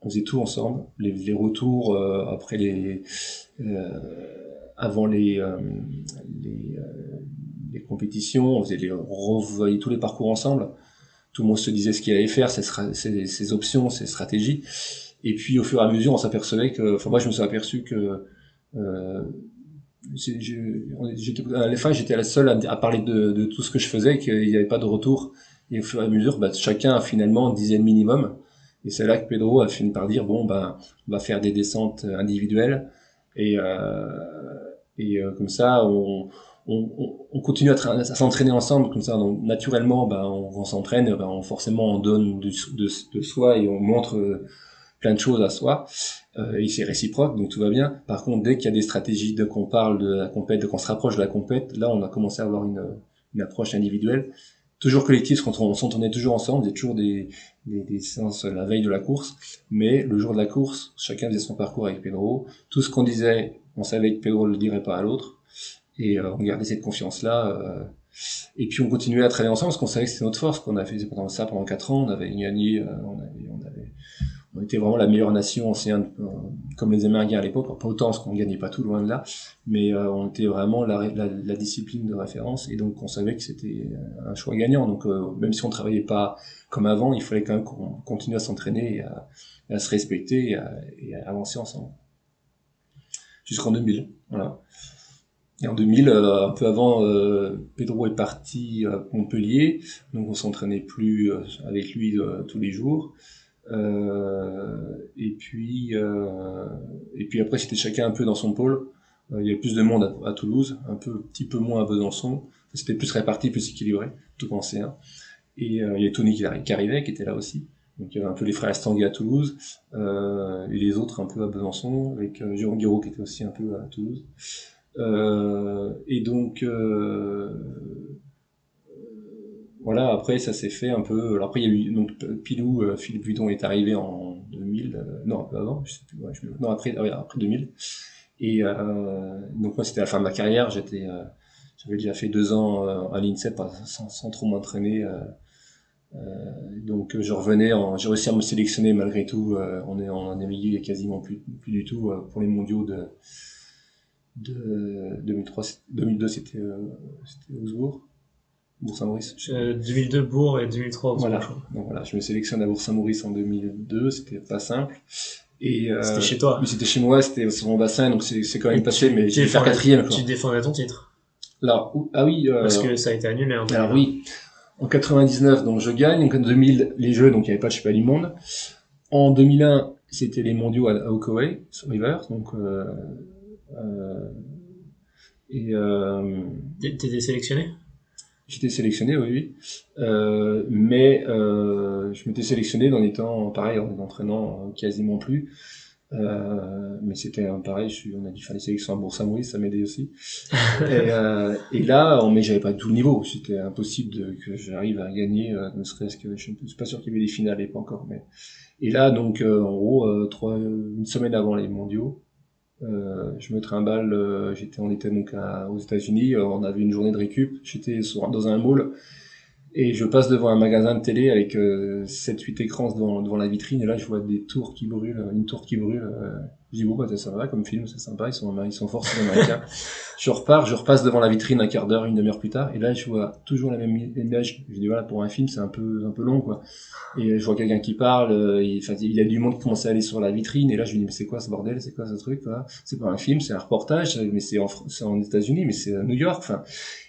On faisait tout ensemble. Les, les retours euh, après les, euh, avant les, euh, les, les, compétitions, on faisait les, revoyait tous les parcours ensemble. Tout le monde se disait ce qu'il allait faire, ses, ses, ses, options, ses stratégies. Et puis au fur et à mesure, on s'apercevait que, enfin moi je me suis aperçu que euh, à la fin j'étais la seule à, parler de, de, tout ce que je faisais, qu'il n'y avait pas de retour et au fur et à mesure, bah, chacun finalement une dizaine minimum. Et c'est là que Pedro a fini par dire bon ben on va faire des descentes individuelles et euh, et euh, comme ça on, on, on continue à, s'entraîner ensemble comme ça donc naturellement ben on, s'entraîne ben, on, forcément on donne de, de, de, soi et on montre euh, plein de choses à soi. Euh, et c'est réciproque donc tout va bien. Par contre dès qu'il y a des stratégies de qu'on parle de la compète qu'on se rapproche de la compète là on a commencé à avoir une, une approche individuelle. Toujours collectif, quand on s'entendait toujours ensemble, a toujours des, des, des, séances la veille de la course, mais le jour de la course, chacun faisait son parcours avec Pedro. Tout ce qu'on disait, on savait que Pedro ne le dirait pas à l'autre, et euh, on gardait cette confiance-là. Euh, et puis on continuait à travailler ensemble parce qu'on savait que c'était notre force, qu'on a fait pendant ça pendant quatre ans, on avait gagné, euh, on avait, on avait on était vraiment la meilleure nation ancienne, euh, comme les Amérindiens à l'époque, pas autant parce qu'on gagnait pas tout loin de là, mais euh, on était vraiment la, la, la, discipline de référence et donc on savait que c'était euh, un choix gagnant. Donc même si on travaillait pas comme avant, il fallait quand même qu'on continue à s'entraîner à, à, se respecter et à, et à avancer ensemble. Jusqu'en 2000, voilà. Et en 2000, un peu avant, Pedro est parti à Montpellier, donc on s'entraînait plus avec lui tous les jours. Euh, et puis euh, et puis après c'était chacun un peu dans son pôle. Euh, il y avait plus de monde à, Toulouse, un peu petit peu moins à Besançon. C'était plus réparti, plus équilibré, tout en C1. Et il y avait Tony qui, arrivait, qui était là aussi. Donc il y avait un peu les frères Estanguet à Toulouse, euh, et les autres un peu à Besançon, avec euh, Jérôme Guiraud qui était aussi un peu à Toulouse. Euh, et donc euh, voilà, après ça s'est fait un peu. Alors après il y a eu donc Pilou, euh, Philippe Budon est arrivé en 2000, euh, non un peu avant, je sais plus, ouais, je, non après après 2000. Et euh, donc moi c'était la fin de ma carrière, j'étais, euh, j'avais déjà fait deux ans à l'INSEP sans, sans trop m'entraîner. donc je revenais, en, j'ai réussi à me sélectionner malgré tout. on est en Émilie et quasiment plus, plus du tout pour les mondiaux de de 2003, 2002 c'était c'était Augsbourg. Bourg-Saint-Maurice. 2002 Bourg et 2003 Voilà. Donc voilà, je me sélectionne à Bourg-Saint-Maurice en 2002, c'était pas simple. Et euh, c'était chez toi. Mais c'était chez moi, c'était sur mon bassin, donc c'est quand même passé, mais j'ai fait quatrième. Tu défendais ton titre. Alors, ou- ah oui, euh, Parce que ça a été annulé en alors oui, en 99, donc je gagne. En 2000, les Jeux, donc il n'y avait pas de championnat du monde. En 2001, c'était les mondiaux à, à Okaway, sur River, donc euh, euh, et euh, T'étais sélectionné? J'étais sélectionné, oui, oui. Euh, mais euh, je m'étais sélectionné en étant pareil, en entraînant euh, quasiment plus. Euh, mais c'était euh, pareil, je suis, on a dû faire des sélections à Bourg-Saint-Maurice, ça m'aidait aussi. et, euh, et là, mais j'avais pas tout le niveau. C'était impossible de, que j'arrive à gagner, euh, ne serait-ce que je ne suis pas sûr qu'il y avait des finales et pas encore. Mais et là, donc euh, en gros, euh, trois, une semaine avant les mondiaux, euh, je me trimballe, euh, j'étais, on était donc à- aux États-Unis, euh, on avait une journée de récup, j'étais dans un mall et je passe devant un magasin de télé avec euh, 7-8 écrans devant, devant la vitrine et là je vois des tours qui brûlent, une tour qui brûle. Euh, je dis bon bah ça va comme film, c'est sympa, ils sont, ils sont forts Américains. je repars, je repasse devant la vitrine un quart d'heure, une demi-heure plus tard et là je vois toujours la même image. Je dis voilà pour un film c'est un peu un peu long quoi. Et je vois quelqu'un qui parle, euh, il, y a du monde qui commence à aller sur la vitrine, et là je lui dis mais c'est quoi ce bordel, c'est quoi ce truc là C'est pas un film, c'est un reportage, mais c'est en, c'est en États-Unis, mais c'est à New York. Enfin,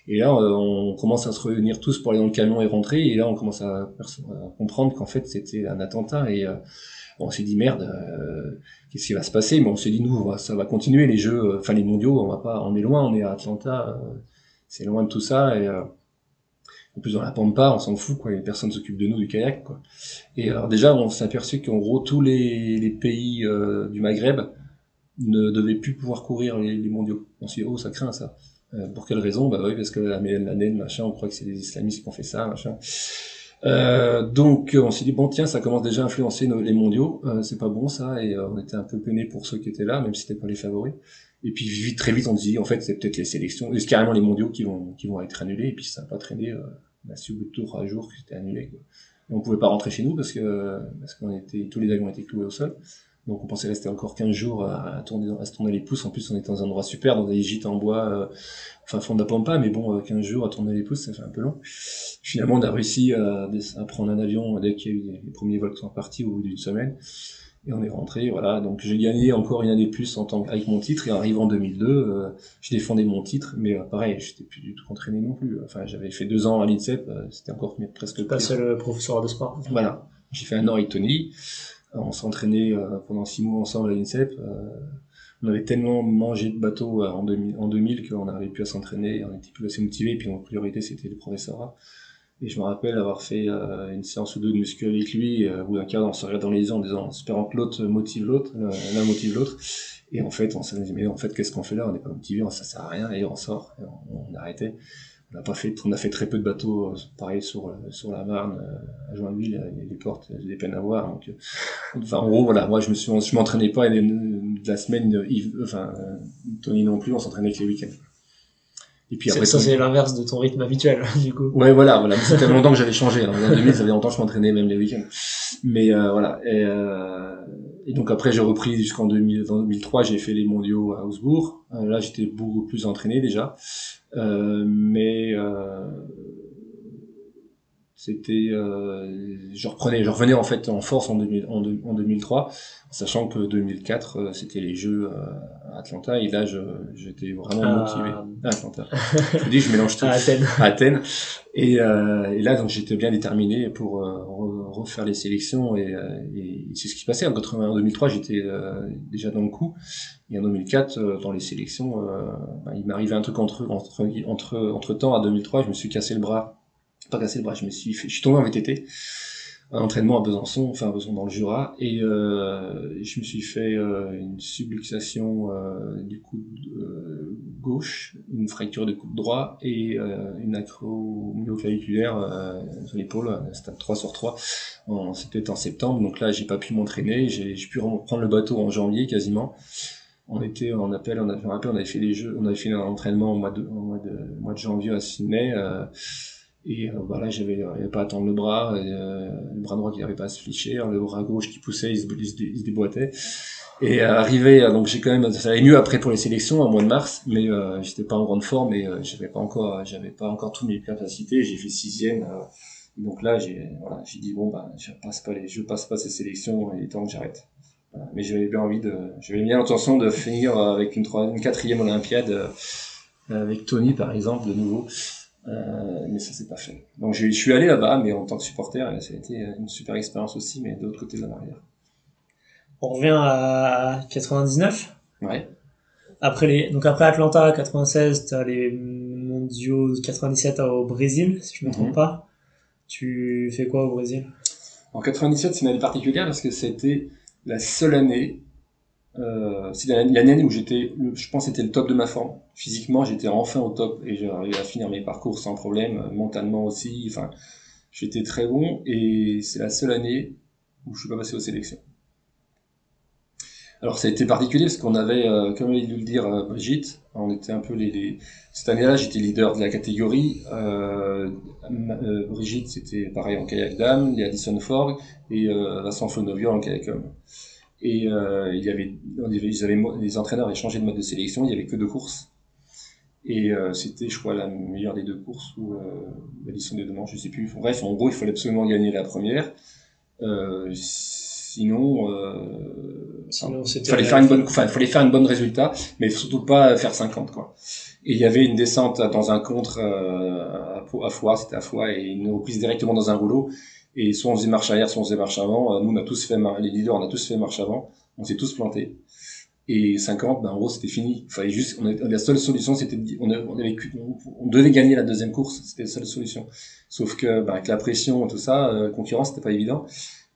et là euh, on commence à se réunir tous pour aller dans le camion et rentrer, et là on commence à, à comprendre qu'en fait c'était un attentat, et euh, on s'est dit merde, euh, qu'est-ce qui va se passer? Mais on s'est dit nous, ça va continuer les jeux, euh, enfin les mondiaux, on va pas, on est loin, on est à Atlanta, euh, c'est loin de tout ça, et euh, en plus dans la pampa, on s'en fout quoi, les personnes s'occupent de nous du kayak quoi. Et alors déjà, on s'est aperçu qu'en gros, tous les, pays du Maghreb ne devaient plus pouvoir courir les, mondiaux. On s'est dit, oh, ça craint ça. Euh, pour quelle raison? Bah oui, parce que la l'année, machin, on croit que c'est les islamistes qui ont fait ça, machin. Euh, donc, on s'est dit, bon, tiens, ça commence déjà à influencer les mondiaux. Euh, c'est pas bon ça, et euh, on était un peu peinés pour ceux qui étaient là, même si c'était pas les favoris. Et puis vite, très vite, on se dit, en fait, c'est peut-être les sélections, c'est carrément les mondiaux qui vont, qui vont être annulés, et puis ça n'a pas traîné. On a au bout de deux, trois jours que c'était annulé. Quoi. Et on pouvait pas rentrer chez nous parce que parce qu'on était tous les avions étaient cloués au sol. Donc on pensait rester encore 15 jours à, à tourner à se tourner les pouces. En plus on était dans un endroit super, dans des gîtes en bois, euh, enfin fond de la pampa, mais bon euh, 15 jours à tourner les pouces, ça fait un peu long. Finalement on a réussi à, à prendre un avion dès qu'il y a eu les, premiers vols qui sont partis au bout d'une semaine. Et on est rentré, voilà. Donc j'ai gagné encore une année de plus en tant que- avec mon titre. Et en arrivant en 2002, euh, je défendais mon titre, mais euh, pareil, j'étais plus du tout entraîné non plus. Enfin, j'avais fait deux ans à l'INSEP, euh, c'était encore presque Pas pire. seul euh, professeur de sport. Voilà. J'ai fait un an avec Tony. On s'entraînait euh, pendant six mois ensemble à l'INSEP. Euh, on avait tellement mangé de bateaux euh, en 2000, en 2000 qu'on n'arrivait plus à s'entraîner. On était plus assez motivés. Et puis notre priorité, c'était le professorat. Et je me rappelle avoir fait une séance ou deux de muscu avec lui, au bout d'un quart, on se regarde dans les yeux en disant, en espérant que l'autre motive l'autre, l'un motive l'autre. Et en fait, on s'est dit, mais en fait, qu'est-ce qu'on fait là? On n'est pas motivé, ça sert à rien, et on sort, on arrêtait. On a pas fait, on a fait très peu de bateaux, euh, pareil sur euh, sur la Marne, euh, à Joinville, les portes, j'ai des peines à voir. Donc, enfin, en gros, voilà, moi, je me suis, je m'entraînais pas et la semaine, Yves- enfin, Tony non plus, on s'entraînait que les week-ends. Et puis après, ça, c'est l'inverse de ton rythme habituel, du coup. Ouais, voilà, voilà. Ça fait longtemps que j'avais changé. Alors, en 2000, ça fait longtemps que je m'entraînais même les week-ends. Mais euh, voilà. Et, euh, et donc après, j'ai repris jusqu'en 2000 en 2003. J'ai fait les mondiaux à Augsbourg. Là, j'étais beaucoup plus entraîné déjà. Euh, mais euh, c'était, euh, je reprenais, je revenais en fait en force en, 2000, en, deux- en 2003, sachant que 2004 euh, c'était les Jeux euh, à Atlanta et là je- j'étais vraiment Ah. motivé. À Atlanta. je vous dis, je mélange tout À Athènes. à Athènes. Et, euh, et là, donc, j'étais bien déterminé pour euh, re- refaire les sélections et, euh, et c'est ce qui se passait. En 80, en 2003, j'étais euh, déjà dans le coup. Et en 2004, euh, dans les sélections, euh, bah, il m'arrivait un truc entre entre entre entre temps à 2003, je me suis cassé le bras. Pas cassé le bras, je me suis fait, je suis tombé en VTT. Un entraînement à Besançon, enfin à Besançon dans le Jura, et euh, je me suis fait euh, une subluxation euh, du coude euh, gauche, une fracture du coude droit et euh, une acromyoclaviculaire euh, sur l'épaule, stade 3 sur 3. En- C'était en septembre, donc là j'ai pas pu m'entraîner, j'ai pu reprendre le bateau en janvier quasiment. On était en appel, on a, je me rappelle, on avait fait les jeux, on avait fait un entraînement au mois de, au mois de, au mois de janvier à Sydney. euh, et euh, bah là, j'avais j'avais pas à tendre le bras, euh, le bras droit qui n'arrivait pas à se fléchir, le bras gauche qui poussait, il se, il déboîtait. Et euh, arrivé, euh, donc j'ai quand même, ça allait mieux après pour les sélections, en mois de mars, mais euh, j'étais pas en grande forme et euh, j'avais pas encore, j'avais pas encore toutes mes capacités. J'ai fait sixième, euh, donc là j'ai, voilà, j'ai dit bon bah je passe pas les, je passe pas ces sélections, il est temps que j'arrête. Voilà. Mais j'avais bien envie de, j'avais bien l'intention de finir avec une, troisième, une quatrième Olympiade. euh, avec Tony par exemple de nouveau. Euh, mais ça s'est pas fait. Donc je suis allé là-bas, mais en tant que supporter, ça a été une super expérience aussi, mais de l'autre côté de la barrière. On revient à 99. Ouais. Après les, donc après Atlanta 96, t'as les mondiaux 97 au Brésil, si je me trompe Mhm. pas. Tu fais quoi au Brésil? En 97, c'est une année particulière parce que c'était la seule année, euh, c'est l'année où j'étais, je pense, c'était le top de ma forme. Physiquement, j'étais enfin au top et arrivé à finir mes parcours sans problème, mentalement aussi. Enfin, j'étais très bon et c'est la seule année où je suis pas passé aux sélections. Alors ça a été particulier parce qu'on avait, euh, comme il dû le dire euh, Brigitte, on était un peu les, les... cette année-là, j'étais leader de la catégorie. Euh, euh, Brigitte, c'était pareil en kayak dame, les Addison Forg et Vincent Fonovio en kayak homme. Et euh, il y avait, ils avaient, les entraîneurs avaient changé de mode de sélection, il y avait que deux courses. Et euh, c'était, je crois, la meilleure des deux courses ou euh, l'addition des deux manches, je sais plus. Bref, en gros, il fallait absolument gagner la première. Euh, sinon, euh, Sinon, il fallait la- faire une bonne, enfin, il fallait faire une bonne résultat, mais surtout pas faire 50, quoi. Et il y avait une descente dans un contre euh, à, à Foix, c'était à Foix, et une reprise directement dans un rouleau. Et soit on faisait marche arrière, soit on faisait marche avant. Euh, Nous, on a tous fait, les leaders, on a tous fait marche avant. On s'est tous plantés. Et 50, ben, en gros, c'était fini. Fallait juste, on avait- la seule solution, c'était, de- on, avait- on, devait gagner la deuxième course. C'était la seule solution. Sauf que, ben, avec la pression et tout ça, euh, concurrence, c'était pas évident.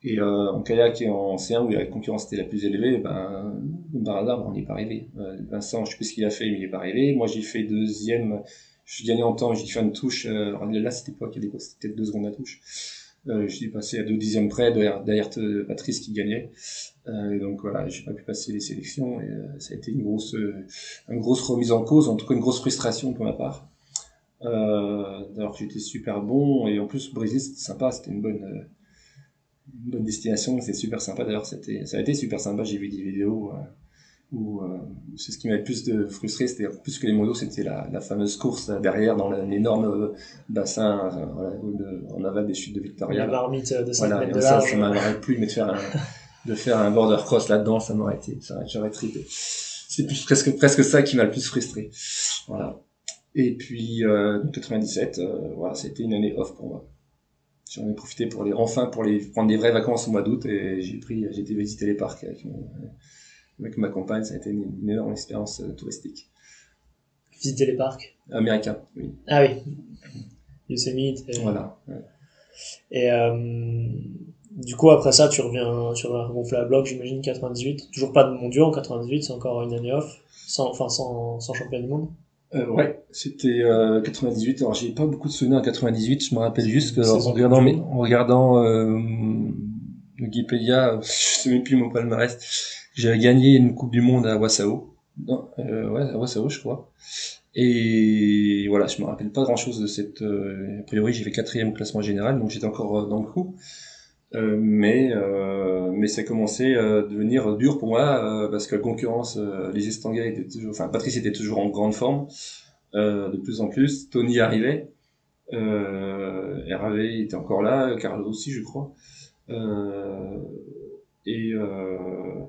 Et euh, en kayak et en C1 où la concurrence était la plus élevée, ben, par hasard, on n'y est pas arrivé. Euh, Vincent, je sais plus ce qu'il a fait, mais il n'est pas arrivé. Moi, j'ai fait deuxième. Je suis gagné en temps, j'ai fait une touche. Euh, là, c'était pas c'était peut-être deux secondes la touche. Euh, je suis passé à deux dixièmes près derrière, Patrice qui gagnait. Euh, donc voilà, j'ai pas pu passer les sélections et euh, ça a été une grosse, une grosse remise en cause, en tout cas une grosse frustration pour ma part. Euh, alors que j'étais super bon et en plus Brésil c'était sympa, c'était une bonne, une bonne destination, c'était super sympa. D'ailleurs ça a été super sympa. J'ai vu des vidéos où euh, c'est ce qui m'a le plus de frustré, c'était plus que les motos, c'était la, la fameuse course là, derrière dans l'énorme euh, bassin euh, voilà, de- en aval des chutes de Victoria. la marmite de 5 Voilà, mètres de ça, large. ça m'aurait plu, mais de faire un, de faire un border cross là-dedans, ça m'aurait été, ça, j'aurais trippé. C'est plus- presque, presque ça qui m'a le plus frustré. Voilà. Et puis, euh, donc 97, euh, voilà, c'était une année off pour moi. J'en ai profité pour les, enfin, pour les, prendre des vraies vacances au mois d'août et j'ai pris, j'ai été visiter les parcs avec, mon- avec ma compagne, ça a été une, une énorme expérience euh, touristique. Visiter les parcs. Américain, oui. Ah oui. Yosemite. Et, Voilà. ouais. et euh, du coup, après ça, tu reviens, tu reviens gonfler à bloc, j'imagine, 98. Toujours pas de mondiaux en 98, c'est encore une année off. Sans, enfin, sans, sans champion du monde. Euh, ouais, c'était euh, 98. Alors j'ai pas beaucoup de souvenirs en 98. Je me rappelle juste que en regardant, mes- en regardant euh, Wikipédia, je sais même plus mon palmarès, j'avais gagné une Coupe du Monde à Wassao. Euh, ouais, à Wassao, je crois. Et voilà, je me rappelle pas grand chose de cette. euh, a priori, j'ai fait quatrième classement général, donc j'étais encore euh, dans le coup. Mais mais ça commençait à devenir dur pour moi parce que la concurrence, les Estanguets étaient toujours, enfin Patrice était toujours en grande forme, de plus en plus. Tony arrivait, euh, était encore là, Carlo aussi, je crois. Et euh,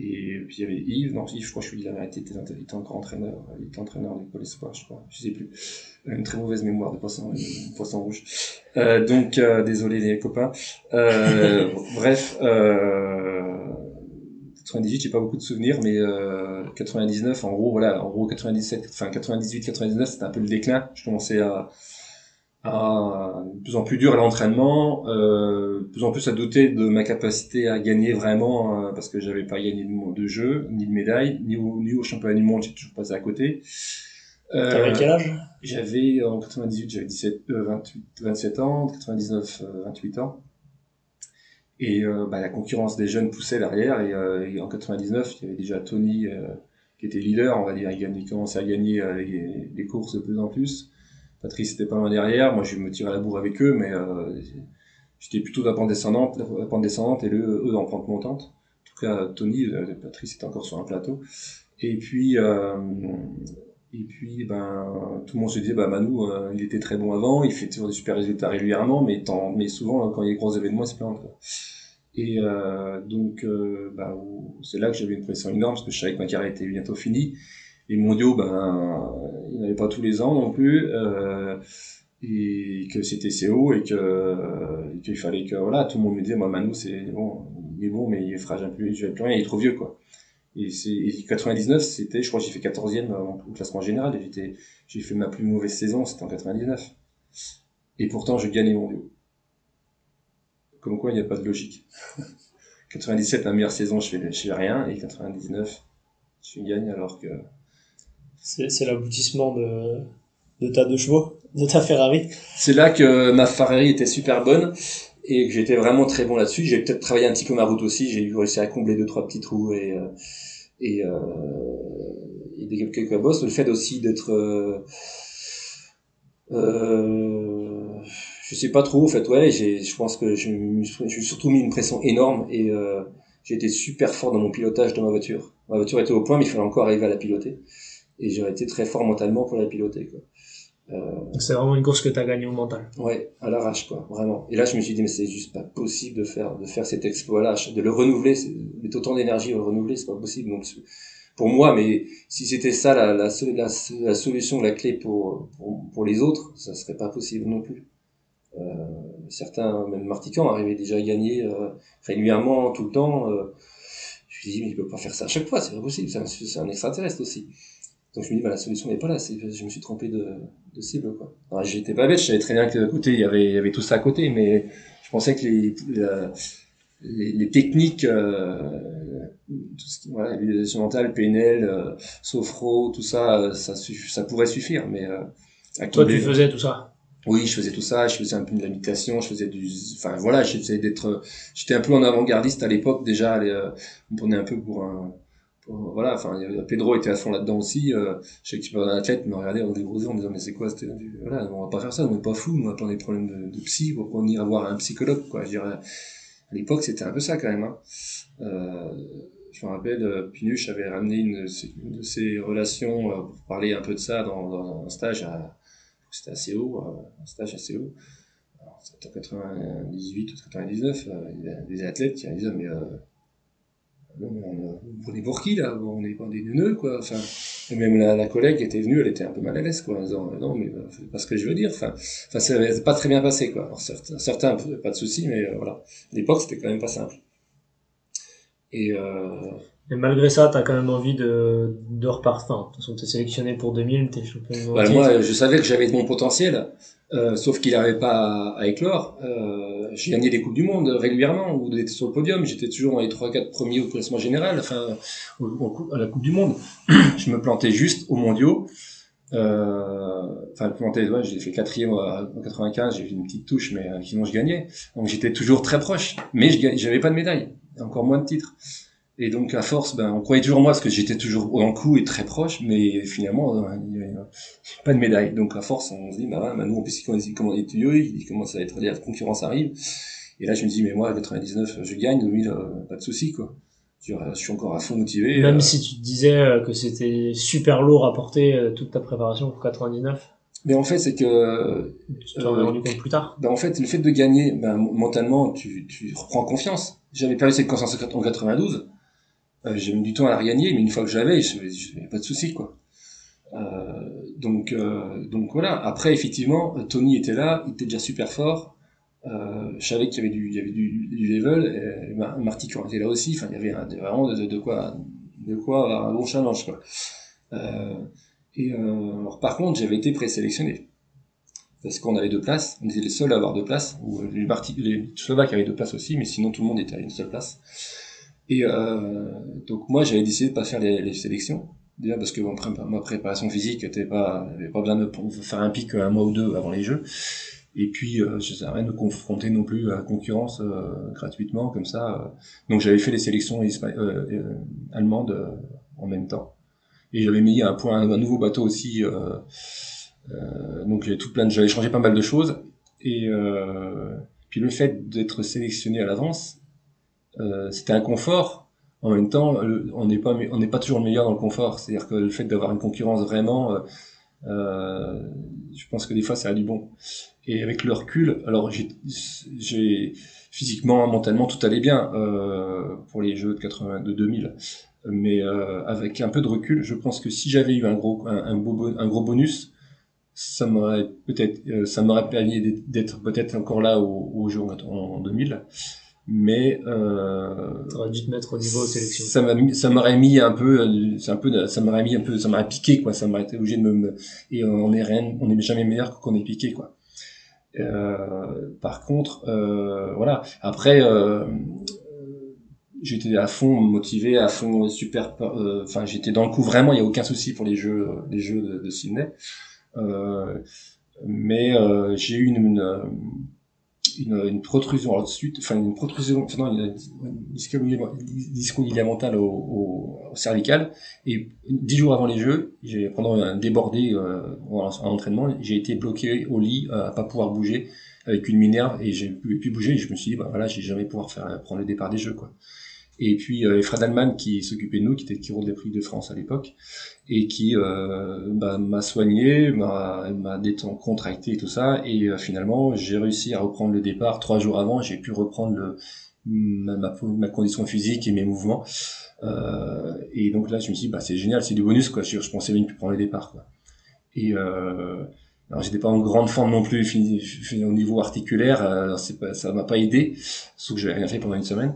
et puis il y avait Yves, non Yves, je crois que je suis vérité, il était, était encore entraîneur, il était entraîneur du Pôle Espoir, je crois, je sais plus. Une très mauvaise mémoire de poisson, de poisson rouge. Euh, donc euh, désolé les copains. Euh, bref, euh, 98, j'ai pas beaucoup de souvenirs, mais euh, 99, en gros, voilà, en gros 97, enfin 98, 99, c'était un peu le déclin. Je commençais à, à de plus en plus dur à l'entraînement, euh, de plus en plus à douter de ma capacité à gagner vraiment, euh, parce que j'avais pas gagné de, de jeu, ni de médaille, ni au, ni au championnat du monde, j'ai toujours passé à côté. Euh, T'avais quel âge? j'avais en 98, j'avais 17, euh, 28, 27 ans, en 99, euh, 28 ans. Et bah, la concurrence des jeunes poussait derrière. Et, et en 99, il y avait déjà Tony qui était leader, on va dire. Il, gagnait, il commençait à gagner les, les courses de plus en plus. Patrice était pas loin derrière. Moi, je me tirais à la bourre avec eux, mais euh, j'étais plutôt dans la pente descendante, la pente descendante et le, eux pente montante. En tout cas, Tony, euh, Patrice était encore sur un plateau. Et puis, euh, et puis, ben, tout le monde se disait, bah, Manu, euh, il était très bon avant, il fait toujours des super résultats régulièrement, mais, tant, mais souvent, quand il y a des gros événements, il se plante. Et euh, donc, euh, bah, c'est là que j'avais une pression énorme, parce que je savais que ma carrière était bientôt finie. Les mondiaux, ben, il n'y avait pas tous les ans non plus. Euh, et que c'était CO et que qu'il fallait que voilà tout le monde me disait moi Manu c'est bon il est bon mais il fera jamais plus, plus rien il est trop vieux quoi. Et c'est 99 c'était je crois j'ai fait 14e au classement général j'étais j'ai fait ma plus mauvaise saison c'était en 99 et pourtant je gagne les mondiaux comme quoi il n'y a pas de logique. 97 la meilleure saison je fais je fais rien et 99 je gagne alors que c'est l'aboutissement de de ta deux chevaux, de ta Ferrari. C'est là que ma Ferrari était super bonne et que j'étais vraiment très bon là-dessus. J'ai peut-être travaillé un petit peu ma route aussi. J'ai réussi à combler deux trois petits trous et euh, euh, et des quelques bosses. Le fait aussi d'être euh, euh, je sais pas trop en fait ouais je pense que je me suis surtout mis une pression énorme et euh, j'ai été super fort dans mon pilotage de ma voiture ma voiture était au point mais il fallait encore arriver à la piloter et j'ai été très fort mentalement pour la piloter quoi euh, c'est vraiment une course que tu as gagnée au mental. Ouais, à l'arrache quoi, vraiment. Et là je me suis dit mais c'est juste pas possible de faire de faire cet exploit-là, de le renouveler, mettre autant d'énergie à le renouveler, c'est pas possible. Donc pour moi, mais si c'était ça la, la, la, la, solution, la clé pour, pour, pour les autres, ça serait pas possible non plus. Euh, certains, même Martican, arrivaient déjà à gagner euh, régulièrement, tout le temps. Euh, je me suis dit mais il peut pas faire ça à chaque fois, c'est pas possible, c'est un, un extraterrestre aussi. Donc je me dis, bah, la solution n'est pas là, je me suis trompé de, de cible. Quoi. Alors j'étais pas bête, je savais très bien que côté il y avait, il y avait tout ça à côté, mais je pensais que les, les, les, techniques, euh, tout ce qui, voilà, l'utilisation mentale, PNL, euh, Sofro, tout ça, euh, ça, ça pourrait suffire. Mais euh, toi, tu faisais tout ça? Oui, je faisais tout ça, je faisais un peu de l'imitation, je faisais du, enfin voilà, j'essayais d'être, j'étais un peu en avant-gardiste à l'époque déjà, euh, on prenait un peu pour un, voilà, enfin, Pedro était à fond là-dedans aussi. Euh, je sais qu'il un athlète me regardait en dégrosé en disant mais c'est quoi c'était voilà, on va pas faire ça, on est pas fou, on va pas des problèmes de, de psy, on ira voir un psychologue quoi. Je dirais, à l'époque c'était un peu ça quand même. Hein. Euh, je me rappelle, euh, Pinuche avait ramené une, de ses relations euh, pour parler un peu de ça dans, un stage à c'était assez haut, un stage assez haut. C'était en 98 ou 99, il y a des athlètes qui disaient mais on, prenez pour qui là? On n'est pas des neuneux quoi. Enfin, et même la, la, collègue qui était venue, elle était un peu mal à l'aise quoi, en disant non mais euh, c'est pas ce que je veux dire. Enfin, enfin c'est pas très bien passé quoi. Alors, certains, certains pas de soucis, mais euh, voilà. À l'époque, c'était quand même pas simple. Et, euh... et malgré ça, t'as quand même envie de, de repartir. Enfin, de toute façon, t'es sélectionné pour 2000, t'es champion. Bah, moi, je savais que j'avais mon potentiel. Euh, sauf qu'il n'arrivait pas à, éclore. Euh, j'ai gagné des coupes du monde régulièrement ou d'être sur le podium. J'étais toujours dans les trois quatre premiers au classement général, enfin au, à la coupe du monde. je me plantais juste aux mondiaux. Euh, enfin, plantais, ouais, j'ai fait quatrième en 95, j'ai fait une petite touche, mais euh, sinon je gagnais. Donc j'étais toujours très proche, mais je j'avais pas de médaille, encore moins de titres. Et donc à force, ben, on croyait toujours moi parce que j'étais toujours le coup et très proche, mais finalement euh, il n'y avait pas de médaille. Donc à force, on se dit bah, bah nous en plus il comment il commence à être la concurrence arrive. Et là je me dis mais moi à 99 je gagne, 2000 euh, pas de souci quoi. Je suis encore à fond motivé. Même euh, si tu te disais que c'était super lourd à porter toute ta préparation pour 99. Mais en fait, c'est que. Tu t'en es rendu compte plus tard. Ben, en fait, le fait de gagner, ben, mentalement, tu, tu reprends confiance. J'avais perdu cette confiance en 92. Euh, j'ai mis du temps à la regagner, mais une fois que j'avais, je n'avais pas de souci, quoi. Euh, donc, euh, donc voilà. Après, effectivement, Tony était là, il était déjà super fort. Je savais qu'il y avait du, level. Et Marty était là aussi. Enfin, il y avait vraiment de, quoi, de quoi un bon challenge, quoi. Et alors, par contre, j'avais été présélectionné parce qu'on avait deux places. On était les seuls à avoir deux places. Ou les, Marti, les Slovaques avaient deux places aussi, mais sinon tout le monde était à une seule place. Et euh, donc moi j'avais décidé de pas faire les, les sélections. Déjà parce que ma préparation physique était pas pas besoin de faire un pic un mois ou deux avant les jeux. Et puis euh, je savais rien me confronter non plus à concurrence euh, gratuitement comme ça donc j'avais fait les sélections euh, euh, allemandes euh, en même temps. Et j'avais mis un point un, nouveau bateau aussi donc j'avais tout plein de j'avais changé pas mal de choses. Et puis le fait d'être sélectionné à l'avance euh, c'était un confort. En même temps, on n'est pas on n'est pas toujours le meilleur dans le confort. C'est-à-dire que le fait d'avoir une concurrence vraiment, euh, euh, je pense que des fois ça a du bon. Et avec le recul, alors j'ai physiquement, mentalement, tout allait bien euh, pour les Jeux de 80, de 2000. Mais euh, avec un peu de recul, je pense que si j'avais eu un gros, un, un, un gros bonus, ça m'aurait peut-être, euh, ça m'aurait permis d'être peut-être encore là au, au jour en 2000 mais euh, aurais dû te mettre au niveau sélection. Ça m'a ça m'aurait mis un peu c'est un peu ça m'aurait mis un peu ça m'aurait piqué quoi, ça m'aurait été obligé de me, et on est rien on n'est jamais meilleur qu'on est piqué quoi. Euh, par contre euh, voilà, après euh, j'étais à fond motivé, à fond super euh, enfin j'étais dans le coup vraiment, il y a aucun souci pour les jeux les jeux de, de Sydney. mais j'ai eu une, une une, une protrusion alors suite, enfin une protrusion, enfin non, une disco ligamentale au, au, au, cervical. Et dix jours avant les Jeux, pendant un débordé euh, en, entraînement, j'ai été bloqué au lit euh, à pas pouvoir bouger avec une minerve et j'ai pu, pu bouger. Et je me suis dit, bah voilà, j'ai jamais pouvoir faire prendre le départ des Jeux quoi. Et puis euh, Fred Allman qui s'occupait de nous, qui était chiro de la prix de France à l'époque, et qui euh, bah, m'a soigné, m'a détendu, contracté et tout ça. Et euh, finalement, j'ai réussi à reprendre le départ trois jours avant. J'ai pu reprendre le, ma, ma, condition physique et mes mouvements. Euh, et donc là, je me suis dit, bah, c'est génial, c'est du bonus. quoi. Je, je pensais même plus prendre le départ. Quoi. Et euh, alors j'étais pas en grande forme non plus au niveau articulaire, euh, pas, ça m'a pas aidé, sauf que j'avais rien fait pendant une semaine.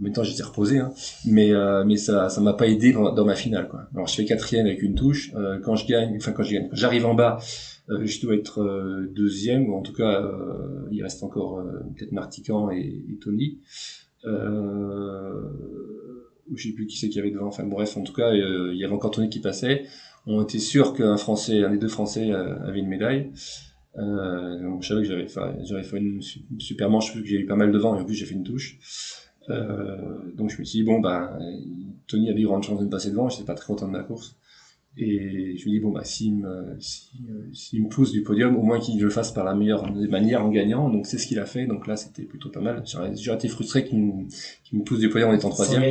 En même temps, j'étais reposé, hein. mais euh, mais ça ça m'a pas aidé dans, ma finale. Quoi. Alors je fais quatrième avec une touche. Euh, quand je gagne, enfin quand je gagne, j'arrive en bas, euh, je dois être euh, deuxième ou en tout cas euh, il reste encore peut-être Martican et, Tony. Euh, je sais plus qui c'est qui avait devant. Enfin bref, en tout cas il y avait encore Tony qui passait. On était sûr qu'un Français, un des deux Français avait une médaille. Euh, donc je savais que j'avais fait, j'avais fait une super manche, que j'ai eu pas mal de vent et en plus j'ai fait une touche. Euh, donc je me suis dit, bon, bah, Tony avait grande chance de me passer devant, j'étais pas très content de ma course. Et je me dis, bon, bah, s'il me, s'il me pousse du podium, au moins qu'il le fasse par la meilleure manière en gagnant. Donc c'est ce qu'il a fait. Donc là, c'était plutôt pas mal. J'aurais été frustré qu'il me, me, pousse du podium en étant troisième.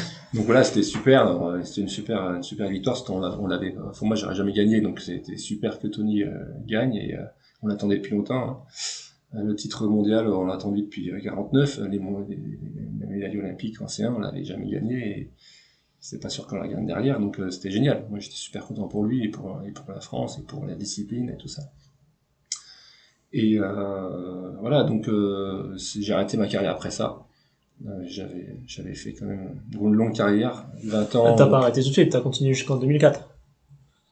donc voilà, c'était super. C'était une super, une super victoire. On, on l'avait, enfin, moi, j'aurais jamais gagné. Donc c'était super que Tony euh, gagne et euh, on l'attendait depuis longtemps. Hein. Euh, le titre mondial, on l'a attendu depuis 49. Les, les, les médailles olympiques anciens, on l'avait jamais gagné et c'est pas sûr qu'on la gagne derrière. Donc euh, c'était génial. Moi j'étais super content pour lui et pour, et pour la France et pour la discipline et tout ça. Et euh, voilà, donc euh, j'ai arrêté ma carrière après ça. Euh, j'avais j'avais fait quand même une longue carrière, 20 ans. T'as pas arrêté tout de suite, t'as continué jusqu'en 2004.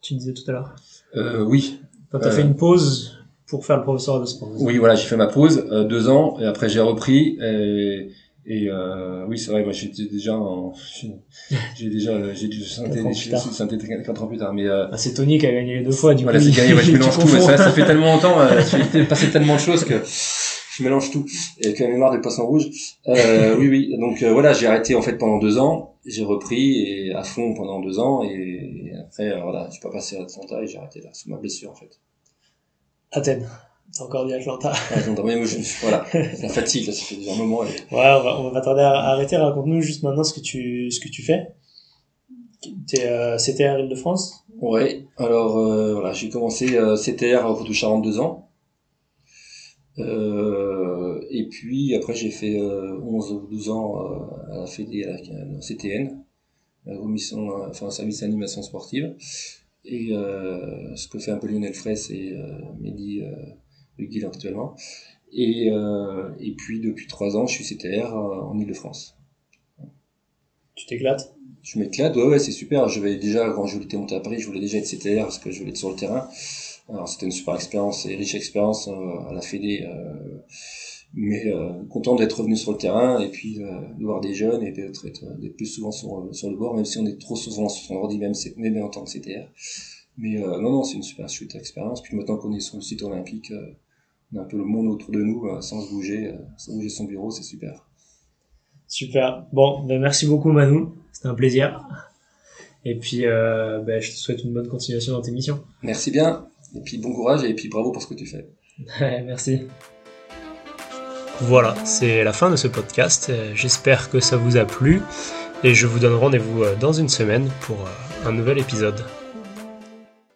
Tu disais tout à l'heure. Euh, oui. Quand t'as fait une pause pour faire le professeur de sport. Oui, voilà, j'ai fait ma pause euh, deux ans et après j'ai repris et, et euh, oui, c'est vrai, moi j'étais déjà en, j'ai déjà j'ai dû synthétiser quatre ans plus tard, mais euh, ah, c'est Tony qui a gagné les deux fois. Du voilà, c'est gagné, ouais, je mélange tout, mais ça, ça, fait tellement longtemps, euh, ça fait passer tellement de choses que je mélange tout et quand même marre des poissons rouges. Euh, oui, oui, donc euh, voilà, j'ai arrêté en fait pendant deux ans, j'ai repris et à fond pendant deux ans et, et après euh, voilà, j'ai pas passé à Atlanta et j'ai arrêté là sous ma blessure en fait. Athènes. T'as encore dit Atlanta. Atlanta, mais voilà, la fatigue, là, ça fait déjà un moment. Et... Ouais, on va, on va tarder à arrêter. Raconte-nous juste maintenant ce que tu, ce que tu fais. T'es euh, CTR Île-de-France? Ouais, alors euh, voilà, j'ai commencé euh, CTR au touche 42 ans. Euh, et puis après j'ai fait euh, 11 ou 12 ans à la FED, à la, CTN, la commission, enfin service d'animation sportive. Et euh, ce que fait un peu Lionel Fraisse et euh, Mehdi euh, Huguil actuellement. Et, euh, et puis depuis trois ans, je suis CTR en Ile-de-France. Tu t'éclates? Je m'éclate, ouais, ouais, c'est super. Je vais déjà, quand je voulais monter à Paris, je voulais déjà être CTR parce que je voulais être sur le terrain. Alors c'était une super expérience et riche expérience à la Fédé. Euh, mais euh, content d'être revenu sur le terrain et puis euh, de voir des jeunes et d'être d'être plus souvent sur, sur le bord, même si on est trop souvent sur son ordi, même, même en tant que CTR. Mais euh, non, non, c'est une super chouette expérience. Puis maintenant qu'on est sur le site olympique, euh, on a un peu le monde autour de nous, euh, sans se bouger, sans bouger son bureau, c'est super. Super. Bon, ben merci beaucoup Manu, c'était un plaisir. Et puis, ben, je te souhaite une bonne continuation dans tes missions. Merci bien. Et puis bon courage et puis bravo pour ce que tu fais. merci. Voilà, c'est la fin de ce podcast. J'espère que ça vous a plu et je vous donne rendez-vous dans une semaine pour un nouvel épisode.